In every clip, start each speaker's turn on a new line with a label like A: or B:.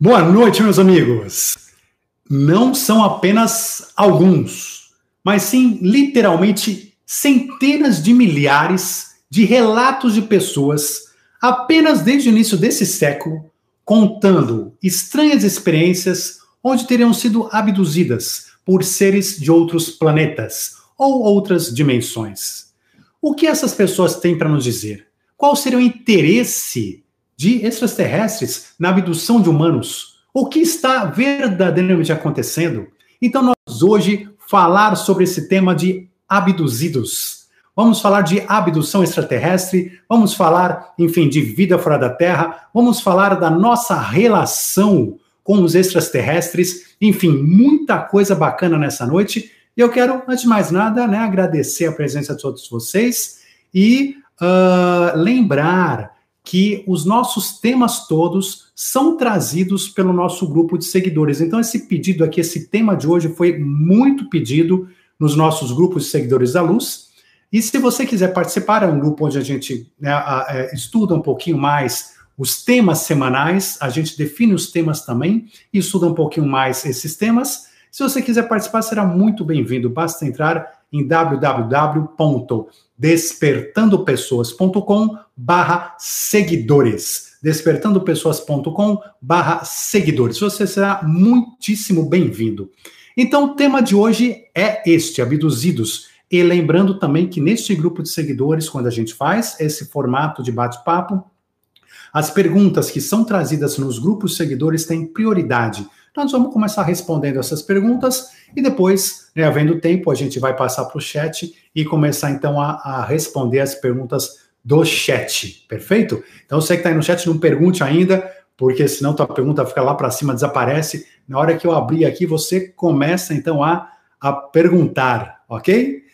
A: Boa noite, meus amigos. Não são apenas alguns, mas sim literalmente centenas de milhares de relatos de pessoas apenas desde o início desse século contando estranhas experiências onde teriam sido abduzidas por seres de outros planetas ou outras dimensões. O que essas pessoas têm para nos dizer? Qual seria o interesse de extraterrestres na abdução de humanos. O que está verdadeiramente acontecendo? Então, nós hoje falar sobre esse tema de abduzidos. Vamos falar de abdução extraterrestre, vamos falar, enfim, de vida fora da Terra, vamos falar da nossa relação com os extraterrestres, enfim, muita coisa bacana nessa noite. E eu quero, antes de mais nada, né, agradecer a presença de todos vocês e uh, lembrar que os nossos temas todos são trazidos pelo nosso grupo de seguidores. Então, esse pedido aqui, esse tema de hoje foi muito pedido nos nossos grupos de seguidores da luz. E se você quiser participar, é um grupo onde a gente né, é, estuda um pouquinho mais os temas semanais, a gente define os temas também e estuda um pouquinho mais esses temas. Se você quiser participar, será muito bem-vindo. Basta entrar em www.despertandopessoas.com barra seguidores. Despertandopessoas.com barra seguidores. Você será muitíssimo bem-vindo. Então, o tema de hoje é este, abduzidos. E lembrando também que neste grupo de seguidores, quando a gente faz esse formato de bate-papo, as perguntas que são trazidas nos grupos seguidores têm prioridade nós vamos começar respondendo essas perguntas e depois, né, havendo tempo, a gente vai passar para o chat e começar então a, a, responder as perguntas do chat, perfeito? Então você que está aí no chat, não pergunte ainda, porque senão tua pergunta fica lá para cima, desaparece. Na hora que eu abrir aqui, você começa então a, a perguntar, ok?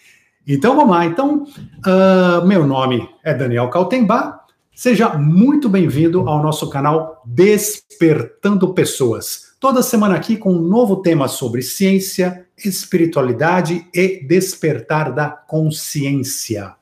A: Então vamos lá. Então, uh, meu nome é Daniel Caltembá. Seja muito bem-vindo ao nosso canal Despertando Pessoas. Toda semana aqui com um novo tema sobre ciência, espiritualidade e despertar da consciência.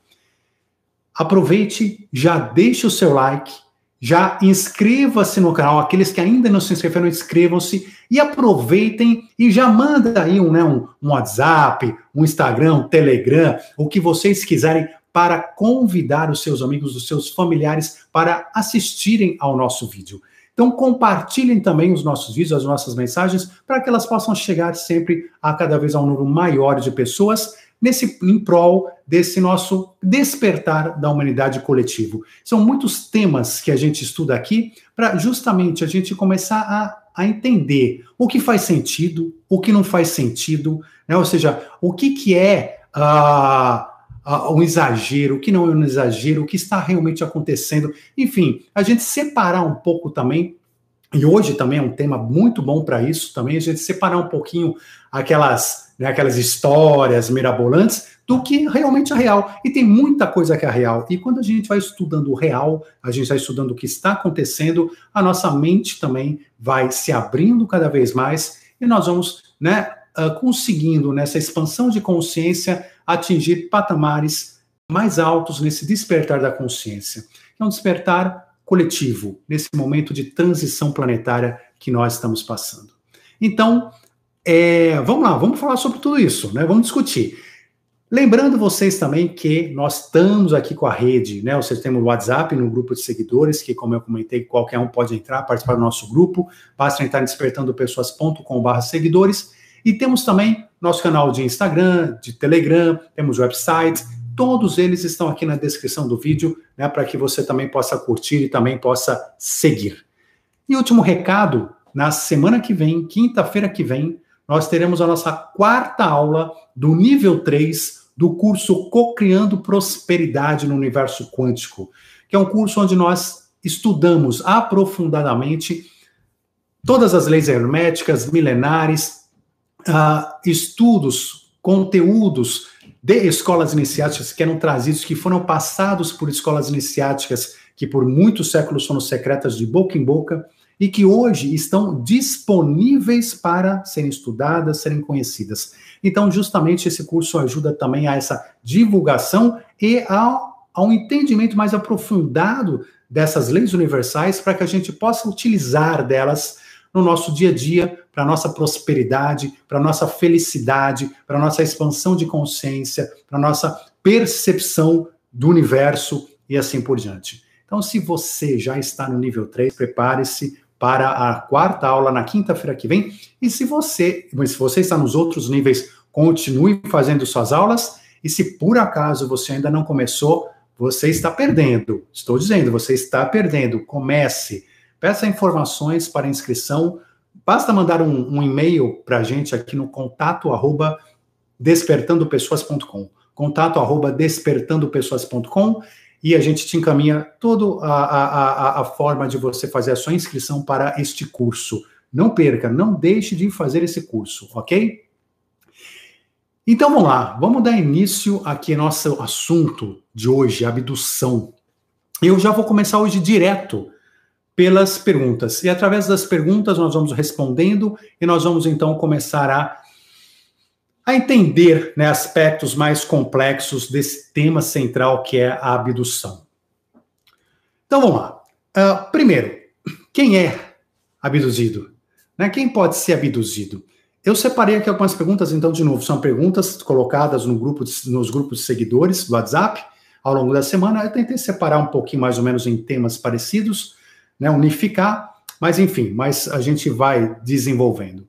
A: Aproveite, já deixe o seu like, já inscreva-se no canal. Aqueles que ainda não se inscreveram, inscrevam-se e aproveitem e já manda aí um, né, um, um WhatsApp, um Instagram, um Telegram, o que vocês quiserem para convidar os seus amigos, os seus familiares para assistirem ao nosso vídeo. Então, compartilhem também os nossos vídeos, as nossas mensagens, para que elas possam chegar sempre a cada vez a um número maior de pessoas nesse em prol desse nosso despertar da humanidade coletivo. São muitos temas que a gente estuda aqui para justamente a gente começar a, a entender o que faz sentido, o que não faz sentido, né? ou seja, o que, que é. Uh, um exagero, o que não é um exagero, o que está realmente acontecendo. Enfim, a gente separar um pouco também, e hoje também é um tema muito bom para isso também, a gente separar um pouquinho aquelas, né, aquelas histórias mirabolantes do que realmente é real. E tem muita coisa que é real. E quando a gente vai estudando o real, a gente vai estudando o que está acontecendo, a nossa mente também vai se abrindo cada vez mais e nós vamos, né, uh, conseguindo nessa expansão de consciência atingir patamares mais altos nesse despertar da consciência. É um despertar coletivo, nesse momento de transição planetária que nós estamos passando. Então, é, vamos lá, vamos falar sobre tudo isso, né? Vamos discutir. Lembrando vocês também que nós estamos aqui com a rede, né? Vocês têm o WhatsApp no grupo de seguidores, que, como eu comentei, qualquer um pode entrar, participar do nosso grupo. Basta entrar em despertandopessoas.com.br seguidores. E temos também nosso canal de Instagram, de Telegram, temos websites, todos eles estão aqui na descrição do vídeo, né, para que você também possa curtir e também possa seguir. E último recado, na semana que vem, quinta-feira que vem, nós teremos a nossa quarta aula do nível 3 do curso Cocriando Prosperidade no Universo Quântico, que é um curso onde nós estudamos aprofundadamente todas as leis herméticas milenares, estudos, conteúdos de escolas iniciáticas que eram trazidos, que foram passados por escolas iniciáticas que por muitos séculos foram secretas de boca em boca e que hoje estão disponíveis para serem estudadas, serem conhecidas. Então, justamente esse curso ajuda também a essa divulgação e ao, ao entendimento mais aprofundado dessas leis universais para que a gente possa utilizar delas no nosso dia a dia, para a nossa prosperidade, para a nossa felicidade, para a nossa expansão de consciência, para a nossa percepção do universo e assim por diante. Então, se você já está no nível 3, prepare-se para a quarta aula na quinta-feira que vem. E se você, se você está nos outros níveis, continue fazendo suas aulas. E se por acaso você ainda não começou, você está perdendo. Estou dizendo, você está perdendo. Comece. Peça informações para inscrição. Basta mandar um, um e-mail para a gente aqui no contato arroba despertandopessoas.com. Contato arroba despertandopessoas.com e a gente te encaminha toda a, a, a, forma de você fazer a sua inscrição para este curso. Não perca, não deixe de fazer esse curso, ok? Então vamos lá, vamos dar início aqui ao nosso assunto de hoje, abdução. Eu já vou começar hoje direto pelas perguntas. E através das perguntas nós vamos respondendo e nós vamos então começar a a entender né, aspectos mais complexos desse tema central que é a abdução. Então vamos lá. Uh, primeiro, quem é abduzido? Né, quem pode ser abduzido? Eu separei aqui algumas perguntas, então, de novo, são perguntas colocadas no grupo de, nos grupos de seguidores do WhatsApp ao longo da semana. Eu tentei separar um pouquinho mais ou menos em temas parecidos, né, unificar, mas enfim, mas a gente vai desenvolvendo.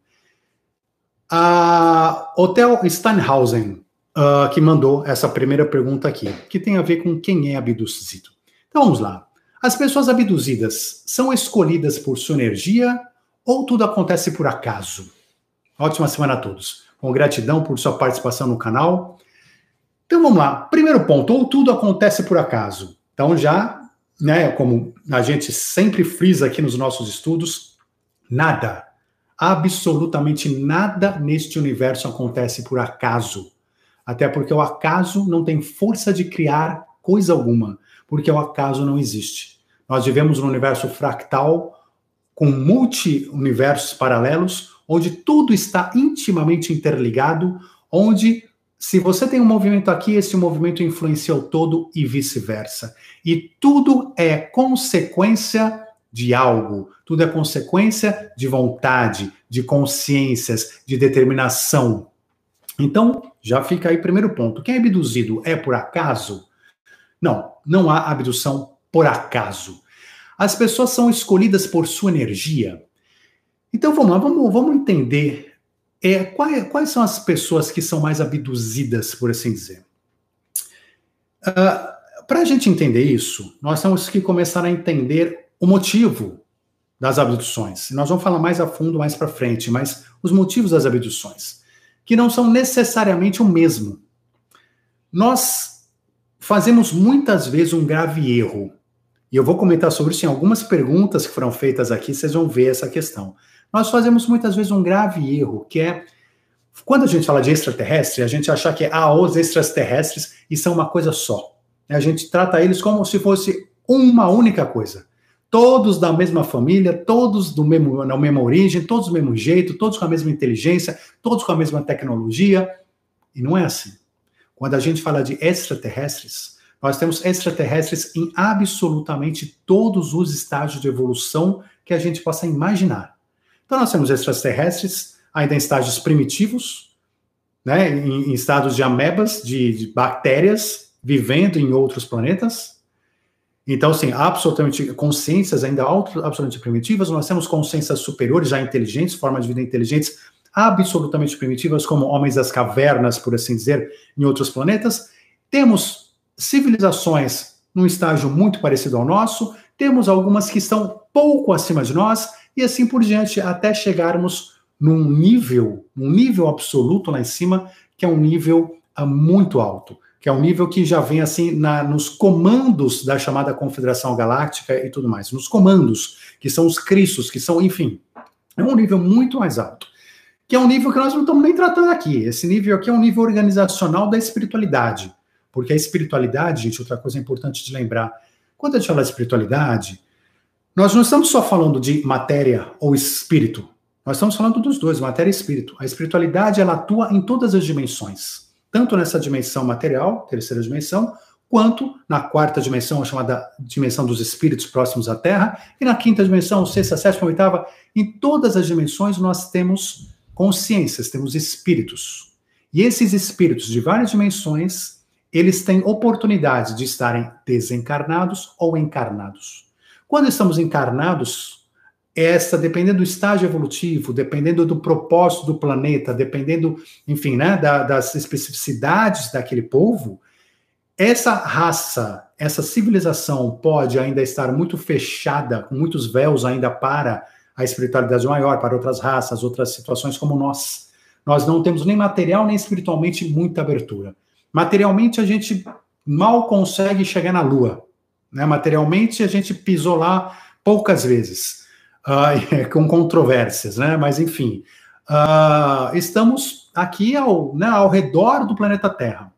A: A Hotel Steinhausen, uh, que mandou essa primeira pergunta aqui, que tem a ver com quem é abduzido. Então vamos lá. As pessoas abduzidas são escolhidas por sua energia ou tudo acontece por acaso? Ótima semana a todos. Com gratidão por sua participação no canal. Então vamos lá. Primeiro ponto, ou tudo acontece por acaso. Então já, né, como a gente sempre frisa aqui nos nossos estudos, nada absolutamente nada neste universo acontece por acaso. Até porque o acaso não tem força de criar coisa alguma, porque o acaso não existe. Nós vivemos num universo fractal com multi-universos paralelos, onde tudo está intimamente interligado, onde se você tem um movimento aqui, esse movimento influencia o todo e vice-versa. E tudo é consequência de algo, tudo é consequência de vontade, de consciências, de determinação. Então, já fica aí primeiro ponto. Quem é abduzido é por acaso? Não, não há abdução por acaso. As pessoas são escolhidas por sua energia. Então vamos lá, vamos, vamos entender é, quais, quais são as pessoas que são mais abduzidas, por assim dizer. Uh, ah, Para a gente entender isso, nós temos que começar a entender o motivo das abduções. Nós vamos falar mais a fundo mais para frente, mas os motivos das abduções, que não são necessariamente o mesmo. Nós fazemos muitas vezes um grave erro. E eu vou comentar sobre isso em algumas perguntas que foram feitas aqui, vocês vão ver essa questão. Nós fazemos muitas vezes um grave erro, que é quando a gente fala de extraterrestre, a gente achar que ah, os extraterrestres e são uma coisa só. A gente trata eles como se fosse uma única coisa todos da mesma família, todos do mesmo, mesma origem, todos do mesmo jeito, todos com a mesma inteligência, todos com a mesma tecnologia. E não é assim. Quando a gente fala de extraterrestres, nós temos extraterrestres em absolutamente todos os estágios de evolução que a gente possa imaginar. Então, nós temos extraterrestres ainda em estágios primitivos, né, em, em estados de amebas, de, de bactérias, vivendo em outros planetas. Então, sim, absolutamente consciências ainda absolutamente primitivas, nós temos consciências superiores, já inteligentes, formas de vida inteligentes, absolutamente primitivas, como homens das cavernas, por assim dizer, em outros planetas. Temos civilizações num estágio muito parecido ao nosso, temos algumas que estão pouco acima de nós, e assim por diante, até chegarmos num nível, um nível absoluto lá em cima, que é um nível uh, muito alto que é um nível que já vem assim na, nos comandos da chamada Confederação Galáctica e tudo mais, nos comandos, que são os cristos, que são, enfim, é um nível muito mais alto, que é um nível que nós não estamos nem tratando aqui. Esse nível aqui é um nível organizacional da espiritualidade, porque a espiritualidade, gente, outra coisa importante de lembrar, quando a gente fala de espiritualidade, nós não estamos só falando de matéria ou espírito, nós estamos falando dos dois, matéria e espírito. A espiritualidade, ela atua em todas as dimensões tanto nessa dimensão material, terceira dimensão, quanto na quarta dimensão, a chamada dimensão dos espíritos próximos à Terra, e na quinta dimensão, sexta, sétima, oitava, em todas as dimensões nós temos consciências, temos espíritos. E esses espíritos de várias dimensões, eles têm oportunidade de estarem desencarnados ou encarnados. Quando estamos encarnados, essa, dependendo do estágio evolutivo, dependendo do propósito do planeta, dependendo, enfim, né, da, das especificidades daquele povo, essa raça, essa civilização pode ainda estar muito fechada, com muitos véus ainda para a espiritualidade maior, para outras raças, outras situações como nós. Nós não temos nem material nem espiritualmente muita abertura. Materialmente a gente mal consegue chegar na Lua. Né? Materialmente a gente pisou lá poucas vezes, uh, com controvérsias, né? Mas enfim, uh, estamos aqui ao, né, ao redor do planeta Terra.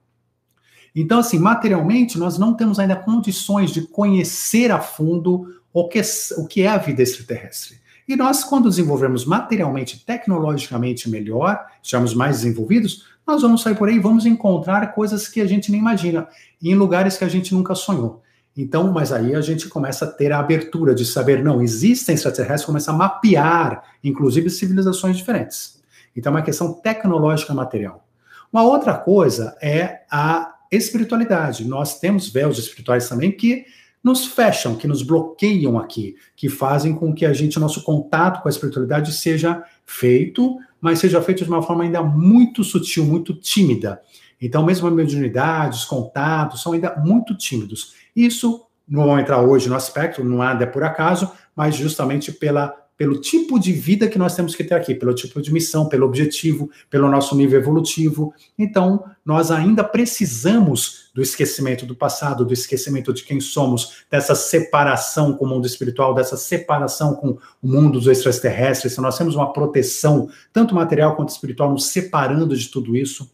A: Então, assim, materialmente, nós não temos ainda condições de conhecer a fundo o que, o que é a vida extraterrestre. E nós, quando desenvolvermos materialmente, tecnologicamente melhor, estivermos mais desenvolvidos, nós vamos sair por aí e vamos encontrar coisas que a gente nem imagina, em lugares que a gente nunca sonhou. Então, mas aí a gente começa a ter a abertura de saber, não, existem extraterrestres, começa a mapear, inclusive, civilizações diferentes. Então, é uma questão tecnológica material. Uma outra coisa é a espiritualidade. Nós temos véus espirituais também que nos fecham, que nos bloqueiam aqui, que fazem com que a gente, nosso contato com a espiritualidade seja feito, mas seja feito de uma forma ainda muito sutil, muito tímida. Então, mesmo a mediunidade, os contatos são ainda muito tímidos. Isso não vou entrar hoje no aspecto, nada é por acaso, mas justamente pela pelo tipo de vida que nós temos que ter aqui, pelo tipo de missão, pelo objetivo, pelo nosso nível evolutivo. Então, nós ainda precisamos do esquecimento do passado, do esquecimento de quem somos, dessa separação com o mundo espiritual, dessa separação com o mundo dos extraterrestres. Então, nós temos uma proteção, tanto material quanto espiritual, nos separando de tudo isso.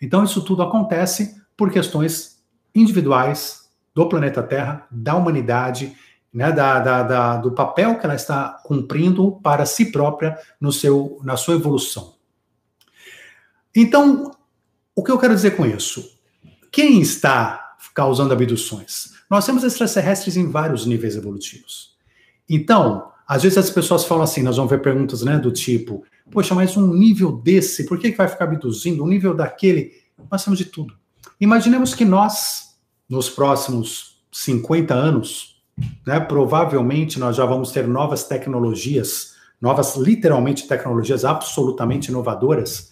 A: Então, isso tudo acontece por questões individuais do planeta Terra, da humanidade né, da, da, da, do papel que ela está cumprindo para si própria no seu, na sua evolução. Então, o que eu quero dizer com isso? Quem está causando abduções? Nós temos extraterrestres em vários níveis evolutivos. Então, às vezes as pessoas falam assim, nós vamos ver perguntas né, do tipo, poxa, mas um nível desse, por que, que vai ficar abduzindo? Um nível daquele? Nós temos de tudo. Imaginemos que nós, nos próximos 50 anos, né, provavelmente nós já vamos ter novas tecnologias, novas, literalmente, tecnologias absolutamente inovadoras,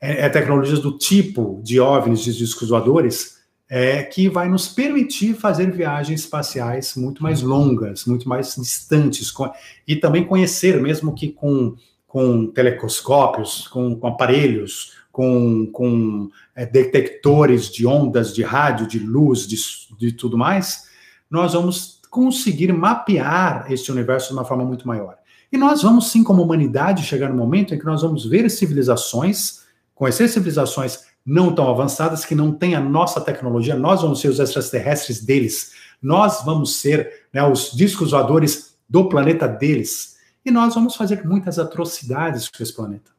A: é, é tecnologias do tipo de OVNIs, de discos voadores, é, que vai nos permitir fazer viagens espaciais muito mais longas, muito mais distantes, com, e também conhecer, mesmo que com, com telescópios, com, com aparelhos, com, com é, detectores de ondas de rádio, de luz, de, de tudo mais, nós vamos conseguir mapear este universo de uma forma muito maior. E nós vamos, sim, como humanidade, chegar no momento em que nós vamos ver civilizações, conhecer civilizações não tão avançadas, que não têm a nossa tecnologia, nós vamos ser os extraterrestres deles, nós vamos ser né, os discos voadores do planeta deles, e nós vamos fazer muitas atrocidades com esse planeta.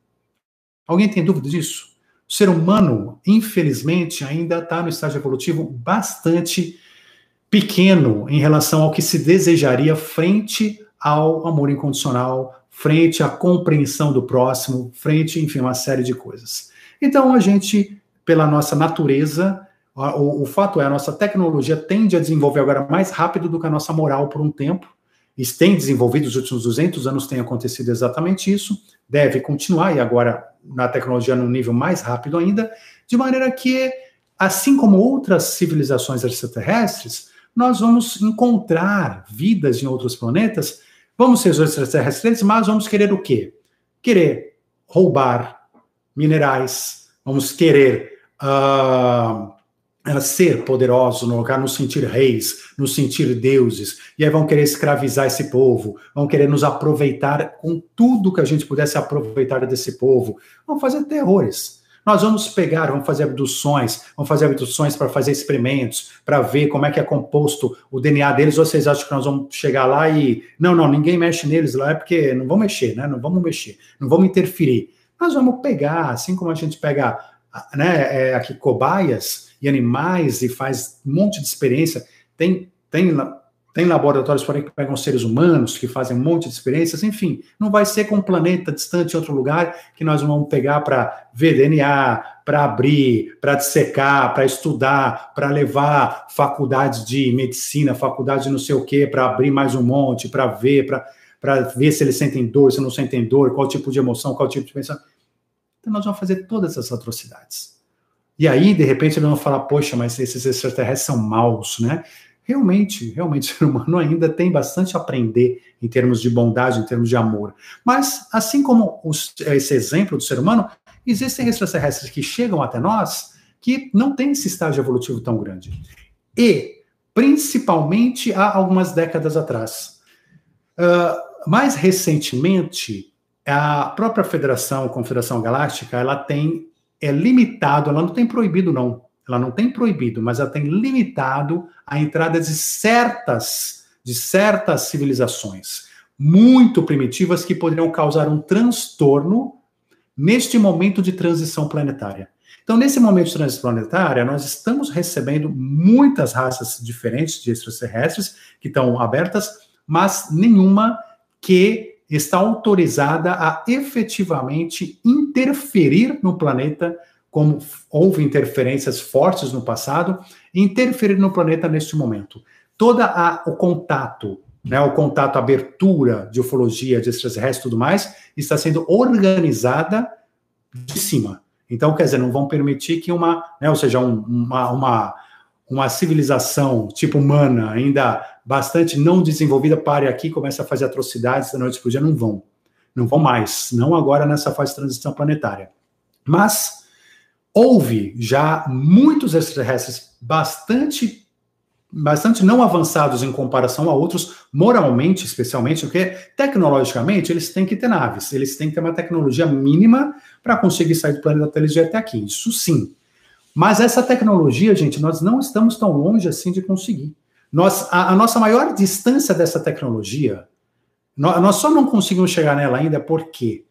A: Alguém tem dúvida disso? O ser humano, infelizmente, ainda está no estágio evolutivo bastante pequeno em relação ao que se desejaria frente ao amor incondicional, frente à compreensão do próximo, frente, enfim, uma série de coisas. Então, a gente, pela nossa natureza, o, o, fato é, a nossa tecnologia tende a desenvolver agora mais rápido do que a nossa moral por um tempo. Tem desenvolvido, os últimos 200 anos tem acontecido exatamente isso, deve continuar, e agora na tecnologia num nível mais rápido ainda, de maneira que, assim como outras civilizações extraterrestres, nós vamos encontrar vidas em outros planetas, vamos ser os extraterrestres, mas vamos querer o quê? Querer roubar minerais, vamos querer uh, ser poderosos no lugar, nos sentir reis, nos sentir deuses, e aí vão querer escravizar esse povo, vão querer nos aproveitar com tudo que a gente pudesse aproveitar desse povo, vão fazer terrores. Nós vamos pegar, vamos fazer abduções, vamos fazer abduções para fazer experimentos, para ver como é que é composto o DNA deles, ou vocês acham que nós vamos chegar lá e. Não, não, ninguém mexe neles lá, é porque não vão mexer, né? Não vamos mexer, não vamos interferir. Nós vamos pegar, assim como a gente pega né, é, aqui cobaias, e animais e faz um monte de experiência. Tem, tem, tem laboratórios por aí que pegam seres humanos, que fazem um monte de experiências, enfim, não vai ser com um planeta distante em outro lugar que nós vamos pegar para ver DNA, para abrir, para dissecar, para estudar, para levar faculdades de medicina, faculdade de não sei o quê, para abrir mais um monte, para ver, para ver se eles sentem dor, se não sentem dor, qual tipo de emoção, qual tipo de pensamento. Então nós vamos fazer todas essas atrocidades. E aí, de repente, eles vão falar, poxa, mas esses extraterrestres são maus, né? Realmente, realmente, o ser humano ainda tem bastante a aprender em termos de bondade, em termos de amor. Mas, assim como os, esse exemplo do ser humano, existem extraterrestres que chegam até nós que não têm esse estágio evolutivo tão grande. E, principalmente há algumas décadas atrás. Uh, mais recentemente, a própria Federação, Confederação Galáctica, ela tem é limitado, ela não tem proibido não, ela não tem proibido, mas ela tem limitado a entrada de certas de certas civilizações muito primitivas que poderiam causar um transtorno neste momento de transição planetária. Então, nesse momento de transição planetária, nós estamos recebendo muitas raças diferentes de extraterrestres que estão abertas, mas nenhuma que está autorizada a efetivamente interferir no planeta, como houve interferências fortes no passado, interferir no planeta neste momento. Todo o contato, né, o contato, a abertura de ufologia, de extraterrestres e tudo mais, está sendo organizada de cima. Então, quer dizer, não vão permitir que uma, né, ou seja, um, uma, uma, uma civilização tipo humana ainda bastante não desenvolvida pare aqui, comece a fazer atrocidades da noite para dia, não vão. Não vão mais, não agora nessa fase de transição planetária. Mas houve já muitos extraterrestres bastante bastante não avançados em comparação a outros, moralmente, especialmente, porque tecnologicamente eles têm que ter naves, eles têm que ter uma tecnologia mínima para conseguir sair do planeta Tênis até aqui. Isso sim. Mas essa tecnologia, gente, nós não estamos tão longe assim de conseguir. Nós, a, a nossa maior distância dessa tecnologia, nós, nós só não conseguimos chegar nela ainda por quê?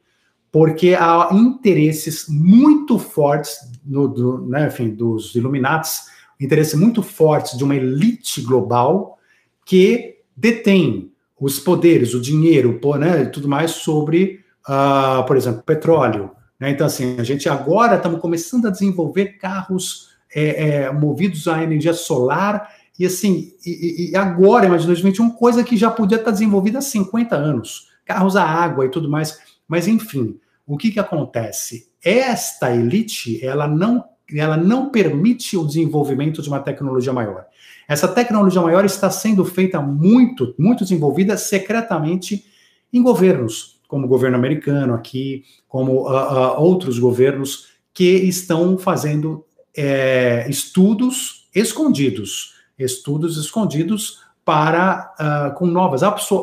A: Porque há interesses muito fortes no, do, né, enfim, dos Illuminatis, interesses muito fortes de uma elite global que detém os poderes, o dinheiro, né, tudo mais sobre, uh, por exemplo, petróleo. Né? Então, assim, a gente agora estamos começando a desenvolver carros é, é, movidos à energia solar e assim, e, e agora, imagina 2021, coisa que já podia estar desenvolvida há 50 anos, carros a água e tudo mais. Mas enfim, o que, que acontece? Esta elite, ela não, ela não permite o desenvolvimento de uma tecnologia maior. Essa tecnologia maior está sendo feita muito, muito desenvolvida secretamente em governos, como o governo americano aqui, como uh, uh, outros governos que estão fazendo é, estudos escondidos estudos escondidos para uh, com novas,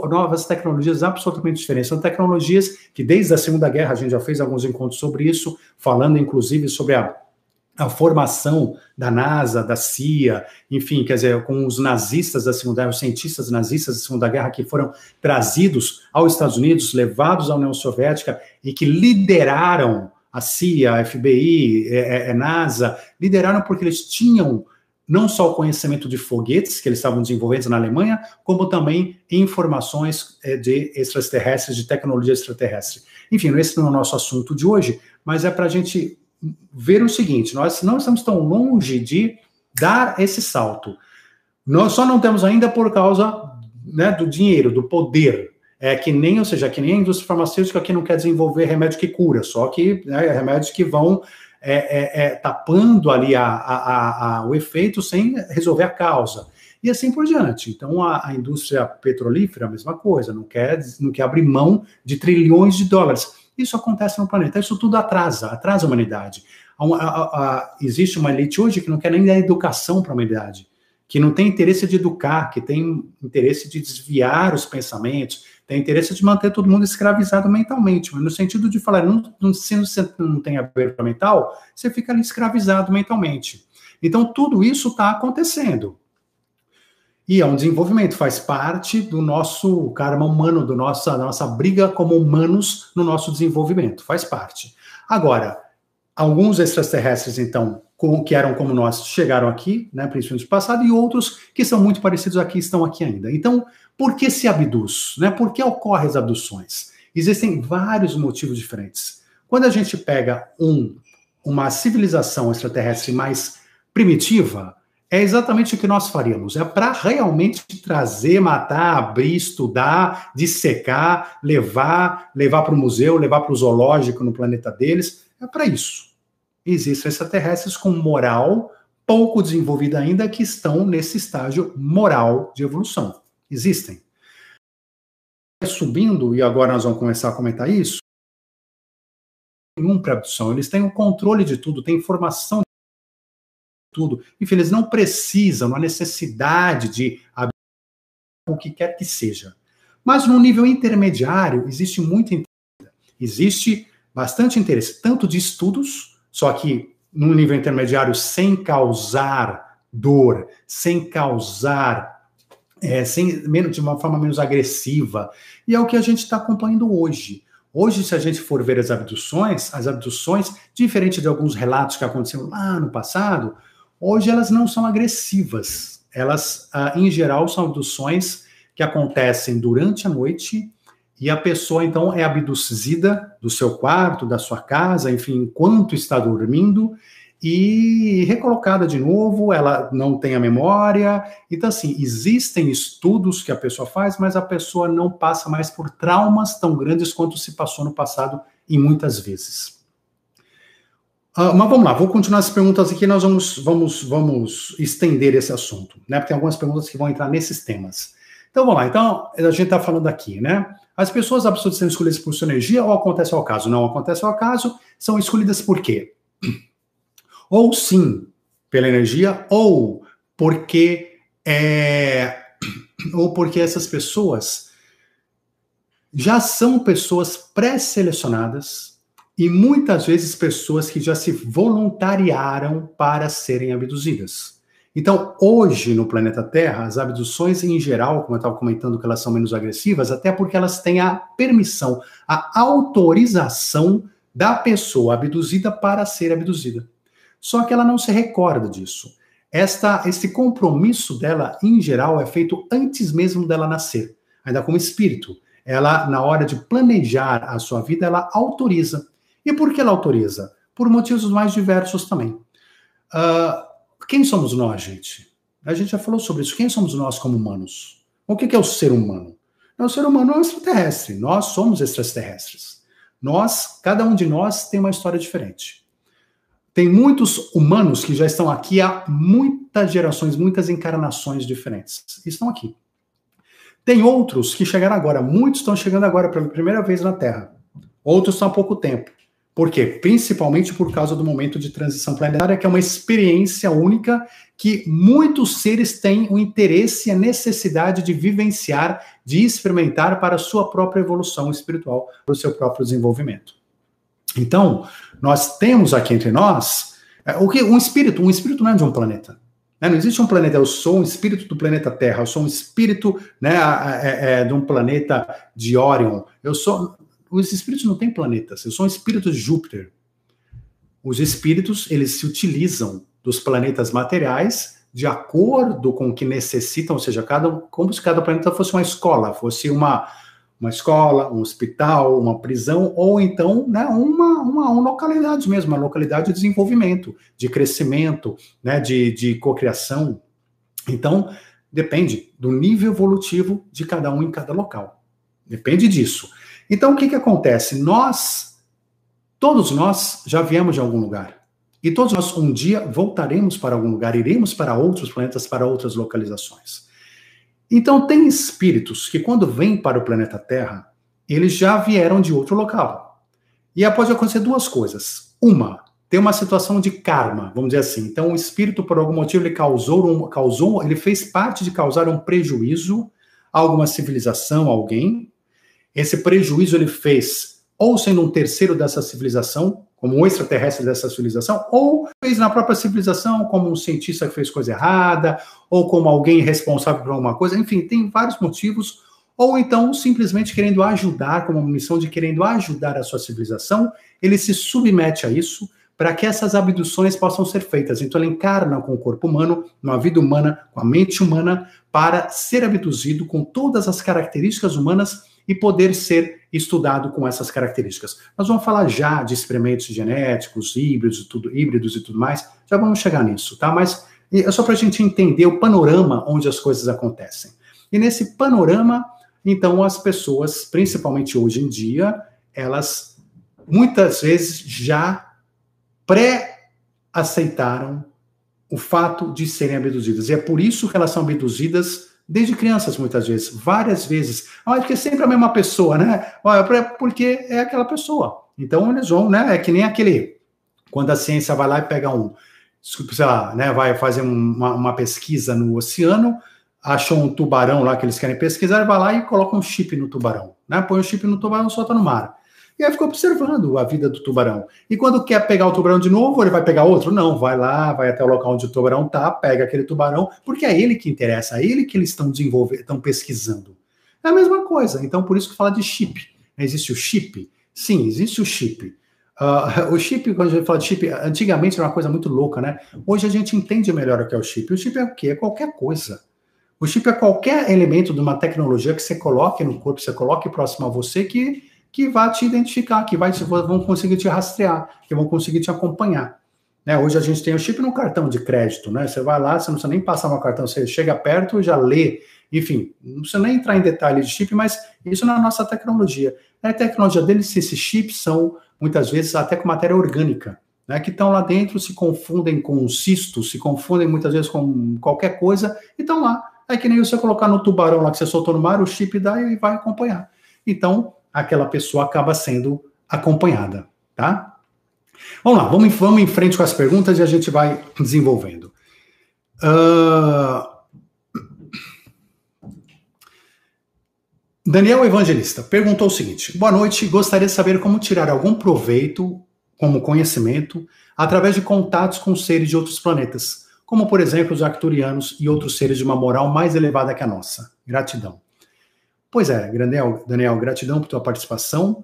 A: novas tecnologias absolutamente diferentes. São tecnologias que desde a Segunda Guerra a gente já fez alguns encontros sobre isso, falando inclusive sobre a, a formação da NASA, da CIA, enfim, quer dizer, com os nazistas da Segunda Guerra, os cientistas nazistas da Segunda Guerra que foram trazidos aos Estados Unidos, levados à União Soviética e que lideraram a CIA, a FBI, a, é, é, é NASA, lideraram porque eles tinham não só o conhecimento de foguetes que eles estavam desenvolvendo na Alemanha, como também informações é, de extraterrestres, de tecnologia extraterrestre. Enfim, esse não é o nosso assunto de hoje, mas é para a gente ver o seguinte: nós não estamos tão longe de dar esse salto. Nós só não temos ainda por causa né, do dinheiro, do poder. É que nem, ou seja, que nem a indústria farmacêutica que não quer desenvolver remédio que cura, só que né, remédios que vão é, é, é, tapando ali a, a, a, o efeito sem resolver a causa. E assim por diante. Então, a, indústria petrolífera, a mesma coisa, não quer, não quer abrir mão de trilhões de dólares. Isso acontece no planeta, isso tudo atrasa, atrasa a humanidade. existe uma elite hoje que não quer nem dar educação para a humanidade, que não tem interesse de educar, que tem interesse de desviar os pensamentos, tem interesse de manter todo mundo escravizado mentalmente, mas no sentido de falar, não, não, se você não tem abertura mental, você fica ali escravizado mentalmente. Então, tudo isso está acontecendo. E é um desenvolvimento, faz parte do nosso karma humano, do nossa, da nossa briga como humanos no nosso desenvolvimento, faz parte. Agora, alguns extraterrestres, então, com, que eram como nós chegaram aqui, né, principalmente no passado, e outros que são muito parecidos aqui estão aqui ainda. Então, por que se abduz? Né? Por que ocorrem as abduções? Existem vários motivos diferentes. Quando a gente pega um, uma civilização extraterrestre mais primitiva, é exatamente o que nós faríamos. É para realmente trazer, matar, abrir, estudar, dissecar, levar, levar para o museu, levar para o zoológico no planeta deles. É para isso. Existem extraterrestres com moral pouco desenvolvida ainda que estão nesse estágio moral de evolução. Existem. Subindo, e agora nós vamos começar a comentar isso, nenhum para abdução. Eles têm o controle de tudo, têm informação tudo. Enfim, eles não precisam, há necessidade de o que quer que seja. Mas no nível intermediário, existe muito interesse. Existe bastante interesse, tanto de estudos, só que num nível intermediário sem causar dor, sem causar, é, sem, de uma forma menos agressiva. E é o que a gente está acompanhando hoje. Hoje, se a gente for ver as abduções, as abduções, diferente de alguns relatos que aconteceram lá no passado, Hoje elas não são agressivas. Elas, ah, em geral, são abduções que acontecem durante a noite e a pessoa então é abduzida do seu quarto, da sua casa, enfim, enquanto está dormindo e recolocada de novo, ela não tem a memória. Então, assim, existem estudos que a pessoa faz, mas a pessoa não passa mais por traumas tão grandes quanto se passou no passado e muitas vezes. Uh, mas vamos lá, vou continuar as perguntas aqui, nós vamos, vamos, vamos estender esse assunto, né? Porque tem algumas perguntas que vão entrar nesses temas. Então vamos lá, então a gente está falando aqui, né? As pessoas absurdas são escolhidas por sua energia ou acontece ao acaso? Não acontece ao acaso, são escolhidas por quê? Ou sim, pela energia, ou porque é, ou porque essas pessoas já são pessoas pré-selecionadas e muitas vezes pessoas que já se voluntariaram para serem abduzidas. Então, hoje no planeta Terra, as abduções em geral, como eu estava comentando, que elas são menos agressivas, até porque elas têm a permissão, a autorização da pessoa abduzida para ser abduzida. Só que ela não se recorda disso. Esta, esse compromisso dela, em geral, é feito antes mesmo dela nascer, ainda como espírito. Ela, na hora de planejar a sua vida, ela autoriza. E por que ela autoriza? Por motivos mais diversos também. Uh, quem somos nós, gente? A gente já falou sobre isso. Quem somos nós como humanos? O que é o ser humano? O ser humano é um extraterrestre. Nós somos extraterrestres. Nós, cada um de nós tem uma história diferente. Tem muitos humanos que já estão aqui há muitas gerações, muitas encarnações diferentes. Estão aqui. Tem outros que chegaram agora. Muitos estão chegando agora pela primeira vez na Terra. Outros estão há pouco tempo. Por quê? Principalmente por causa do momento de transição planetária, que é uma experiência única que muitos seres têm o interesse e a necessidade de vivenciar, de experimentar para a sua própria evolução espiritual, para o seu próprio desenvolvimento. Então, nós temos aqui entre nós é, o que um espírito, um espírito não é de um planeta. Né? Não existe um planeta, eu sou um espírito do planeta Terra, eu sou um espírito né, é, é, de um planeta de Orion, eu sou os espíritos não têm planetas, são espíritos de Júpiter. Os espíritos, eles se utilizam dos planetas materiais de acordo com o que necessitam, ou seja, cada, como se cada planeta fosse uma escola, fosse uma, uma escola, um hospital, uma prisão, ou então né, uma, uma, uma localidade mesmo, uma localidade de desenvolvimento, de crescimento, né, de, de cocriação. Então, depende do nível evolutivo de cada um em cada local. Depende disso. Então, o que, que acontece? Nós, todos nós, já viemos de algum lugar. E todos nós, um dia, voltaremos para algum lugar, iremos para outros planetas, para outras localizações. Então, tem espíritos que, quando vêm para o planeta Terra, eles já vieram de outro local. E pode acontecer duas coisas. Uma, tem uma situação de karma, vamos dizer assim. Então, o espírito, por algum motivo, ele causou, causou ele fez parte de causar um prejuízo a alguma civilização, a alguém, esse prejuízo ele fez ou sendo um terceiro dessa civilização, como um extraterrestre dessa civilização, ou fez na própria civilização, como um cientista que fez coisa errada, ou como alguém responsável por alguma coisa, enfim, tem vários motivos, ou então simplesmente querendo ajudar, como uma missão de querendo ajudar a sua civilização, ele se submete a isso para que essas abduções possam ser feitas. Então, ele encarna com o corpo humano, numa vida humana, com a mente humana, para ser abduzido com todas as características humanas e poder ser estudado com essas características. Nós vamos falar já de experimentos genéticos, híbridos e tudo, híbridos e tudo mais, já vamos chegar nisso, tá? Mas é só para a gente entender o panorama onde as coisas acontecem. E nesse panorama, então, as pessoas, principalmente hoje em dia, elas muitas vezes já pré-aceitaram o fato de serem abduzidas. E é por isso que elas são abduzidas desde crianças, muitas vezes, várias vezes. Ah, porque é sempre a mesma pessoa, né? Porque é aquela pessoa. Então eles vão, né? É que nem aquele. Quando a ciência vai lá e pega um, sei lá, né? Vai fazer uma, uma pesquisa no oceano, achou um tubarão lá que eles querem pesquisar, vai lá e coloca um chip no tubarão, né? Põe um chip no tubarão solta no mar. E aí ficou observando a vida do tubarão. E quando quer pegar o tubarão de novo, ele vai pegar outro? Não, vai lá, vai até o local onde o tubarão tá, pega aquele tubarão, porque é ele que interessa, é ele que eles estão desenvolvendo, estão pesquisando. É a mesma coisa. Então, por isso que fala de chip. Existe o chip? Sim, existe o chip. Uh, o chip, quando a gente fala de chip, antigamente era uma coisa muito louca, né? Hoje a gente entende melhor o que é o chip. O chip é o quê? É qualquer coisa. O chip é qualquer elemento de uma tecnologia que você coloque no corpo, você coloque próximo a você, que que vai te identificar, que vai, vão conseguir te rastrear, que vão conseguir te acompanhar. Né? Hoje a gente tem o chip no cartão de crédito, né? Você vai lá, você não precisa nem passar no cartão, você chega perto, já lê, enfim, não precisa nem entrar em detalhes de chip, mas isso na nossa tecnologia. A tecnologia deles, esses chips são muitas vezes até com matéria orgânica, né? Que estão lá dentro, se confundem com cistos, se confundem muitas vezes com qualquer coisa, e estão lá. É que nem você colocar no tubarão lá que você soltou no mar, o chip dá e vai acompanhar. Então, aquela pessoa acaba sendo acompanhada, tá? Vamos lá, vamos, vamos em frente com as perguntas e a gente vai desenvolvendo. Uh... Daniel Evangelista perguntou o seguinte: Boa noite, gostaria de saber como tirar algum proveito, como conhecimento, através de contatos com seres de outros planetas, como por exemplo os arcturianos e outros seres de uma moral mais elevada que a nossa. Gratidão. Pois é, Daniel, Daniel, gratidão por tua participação.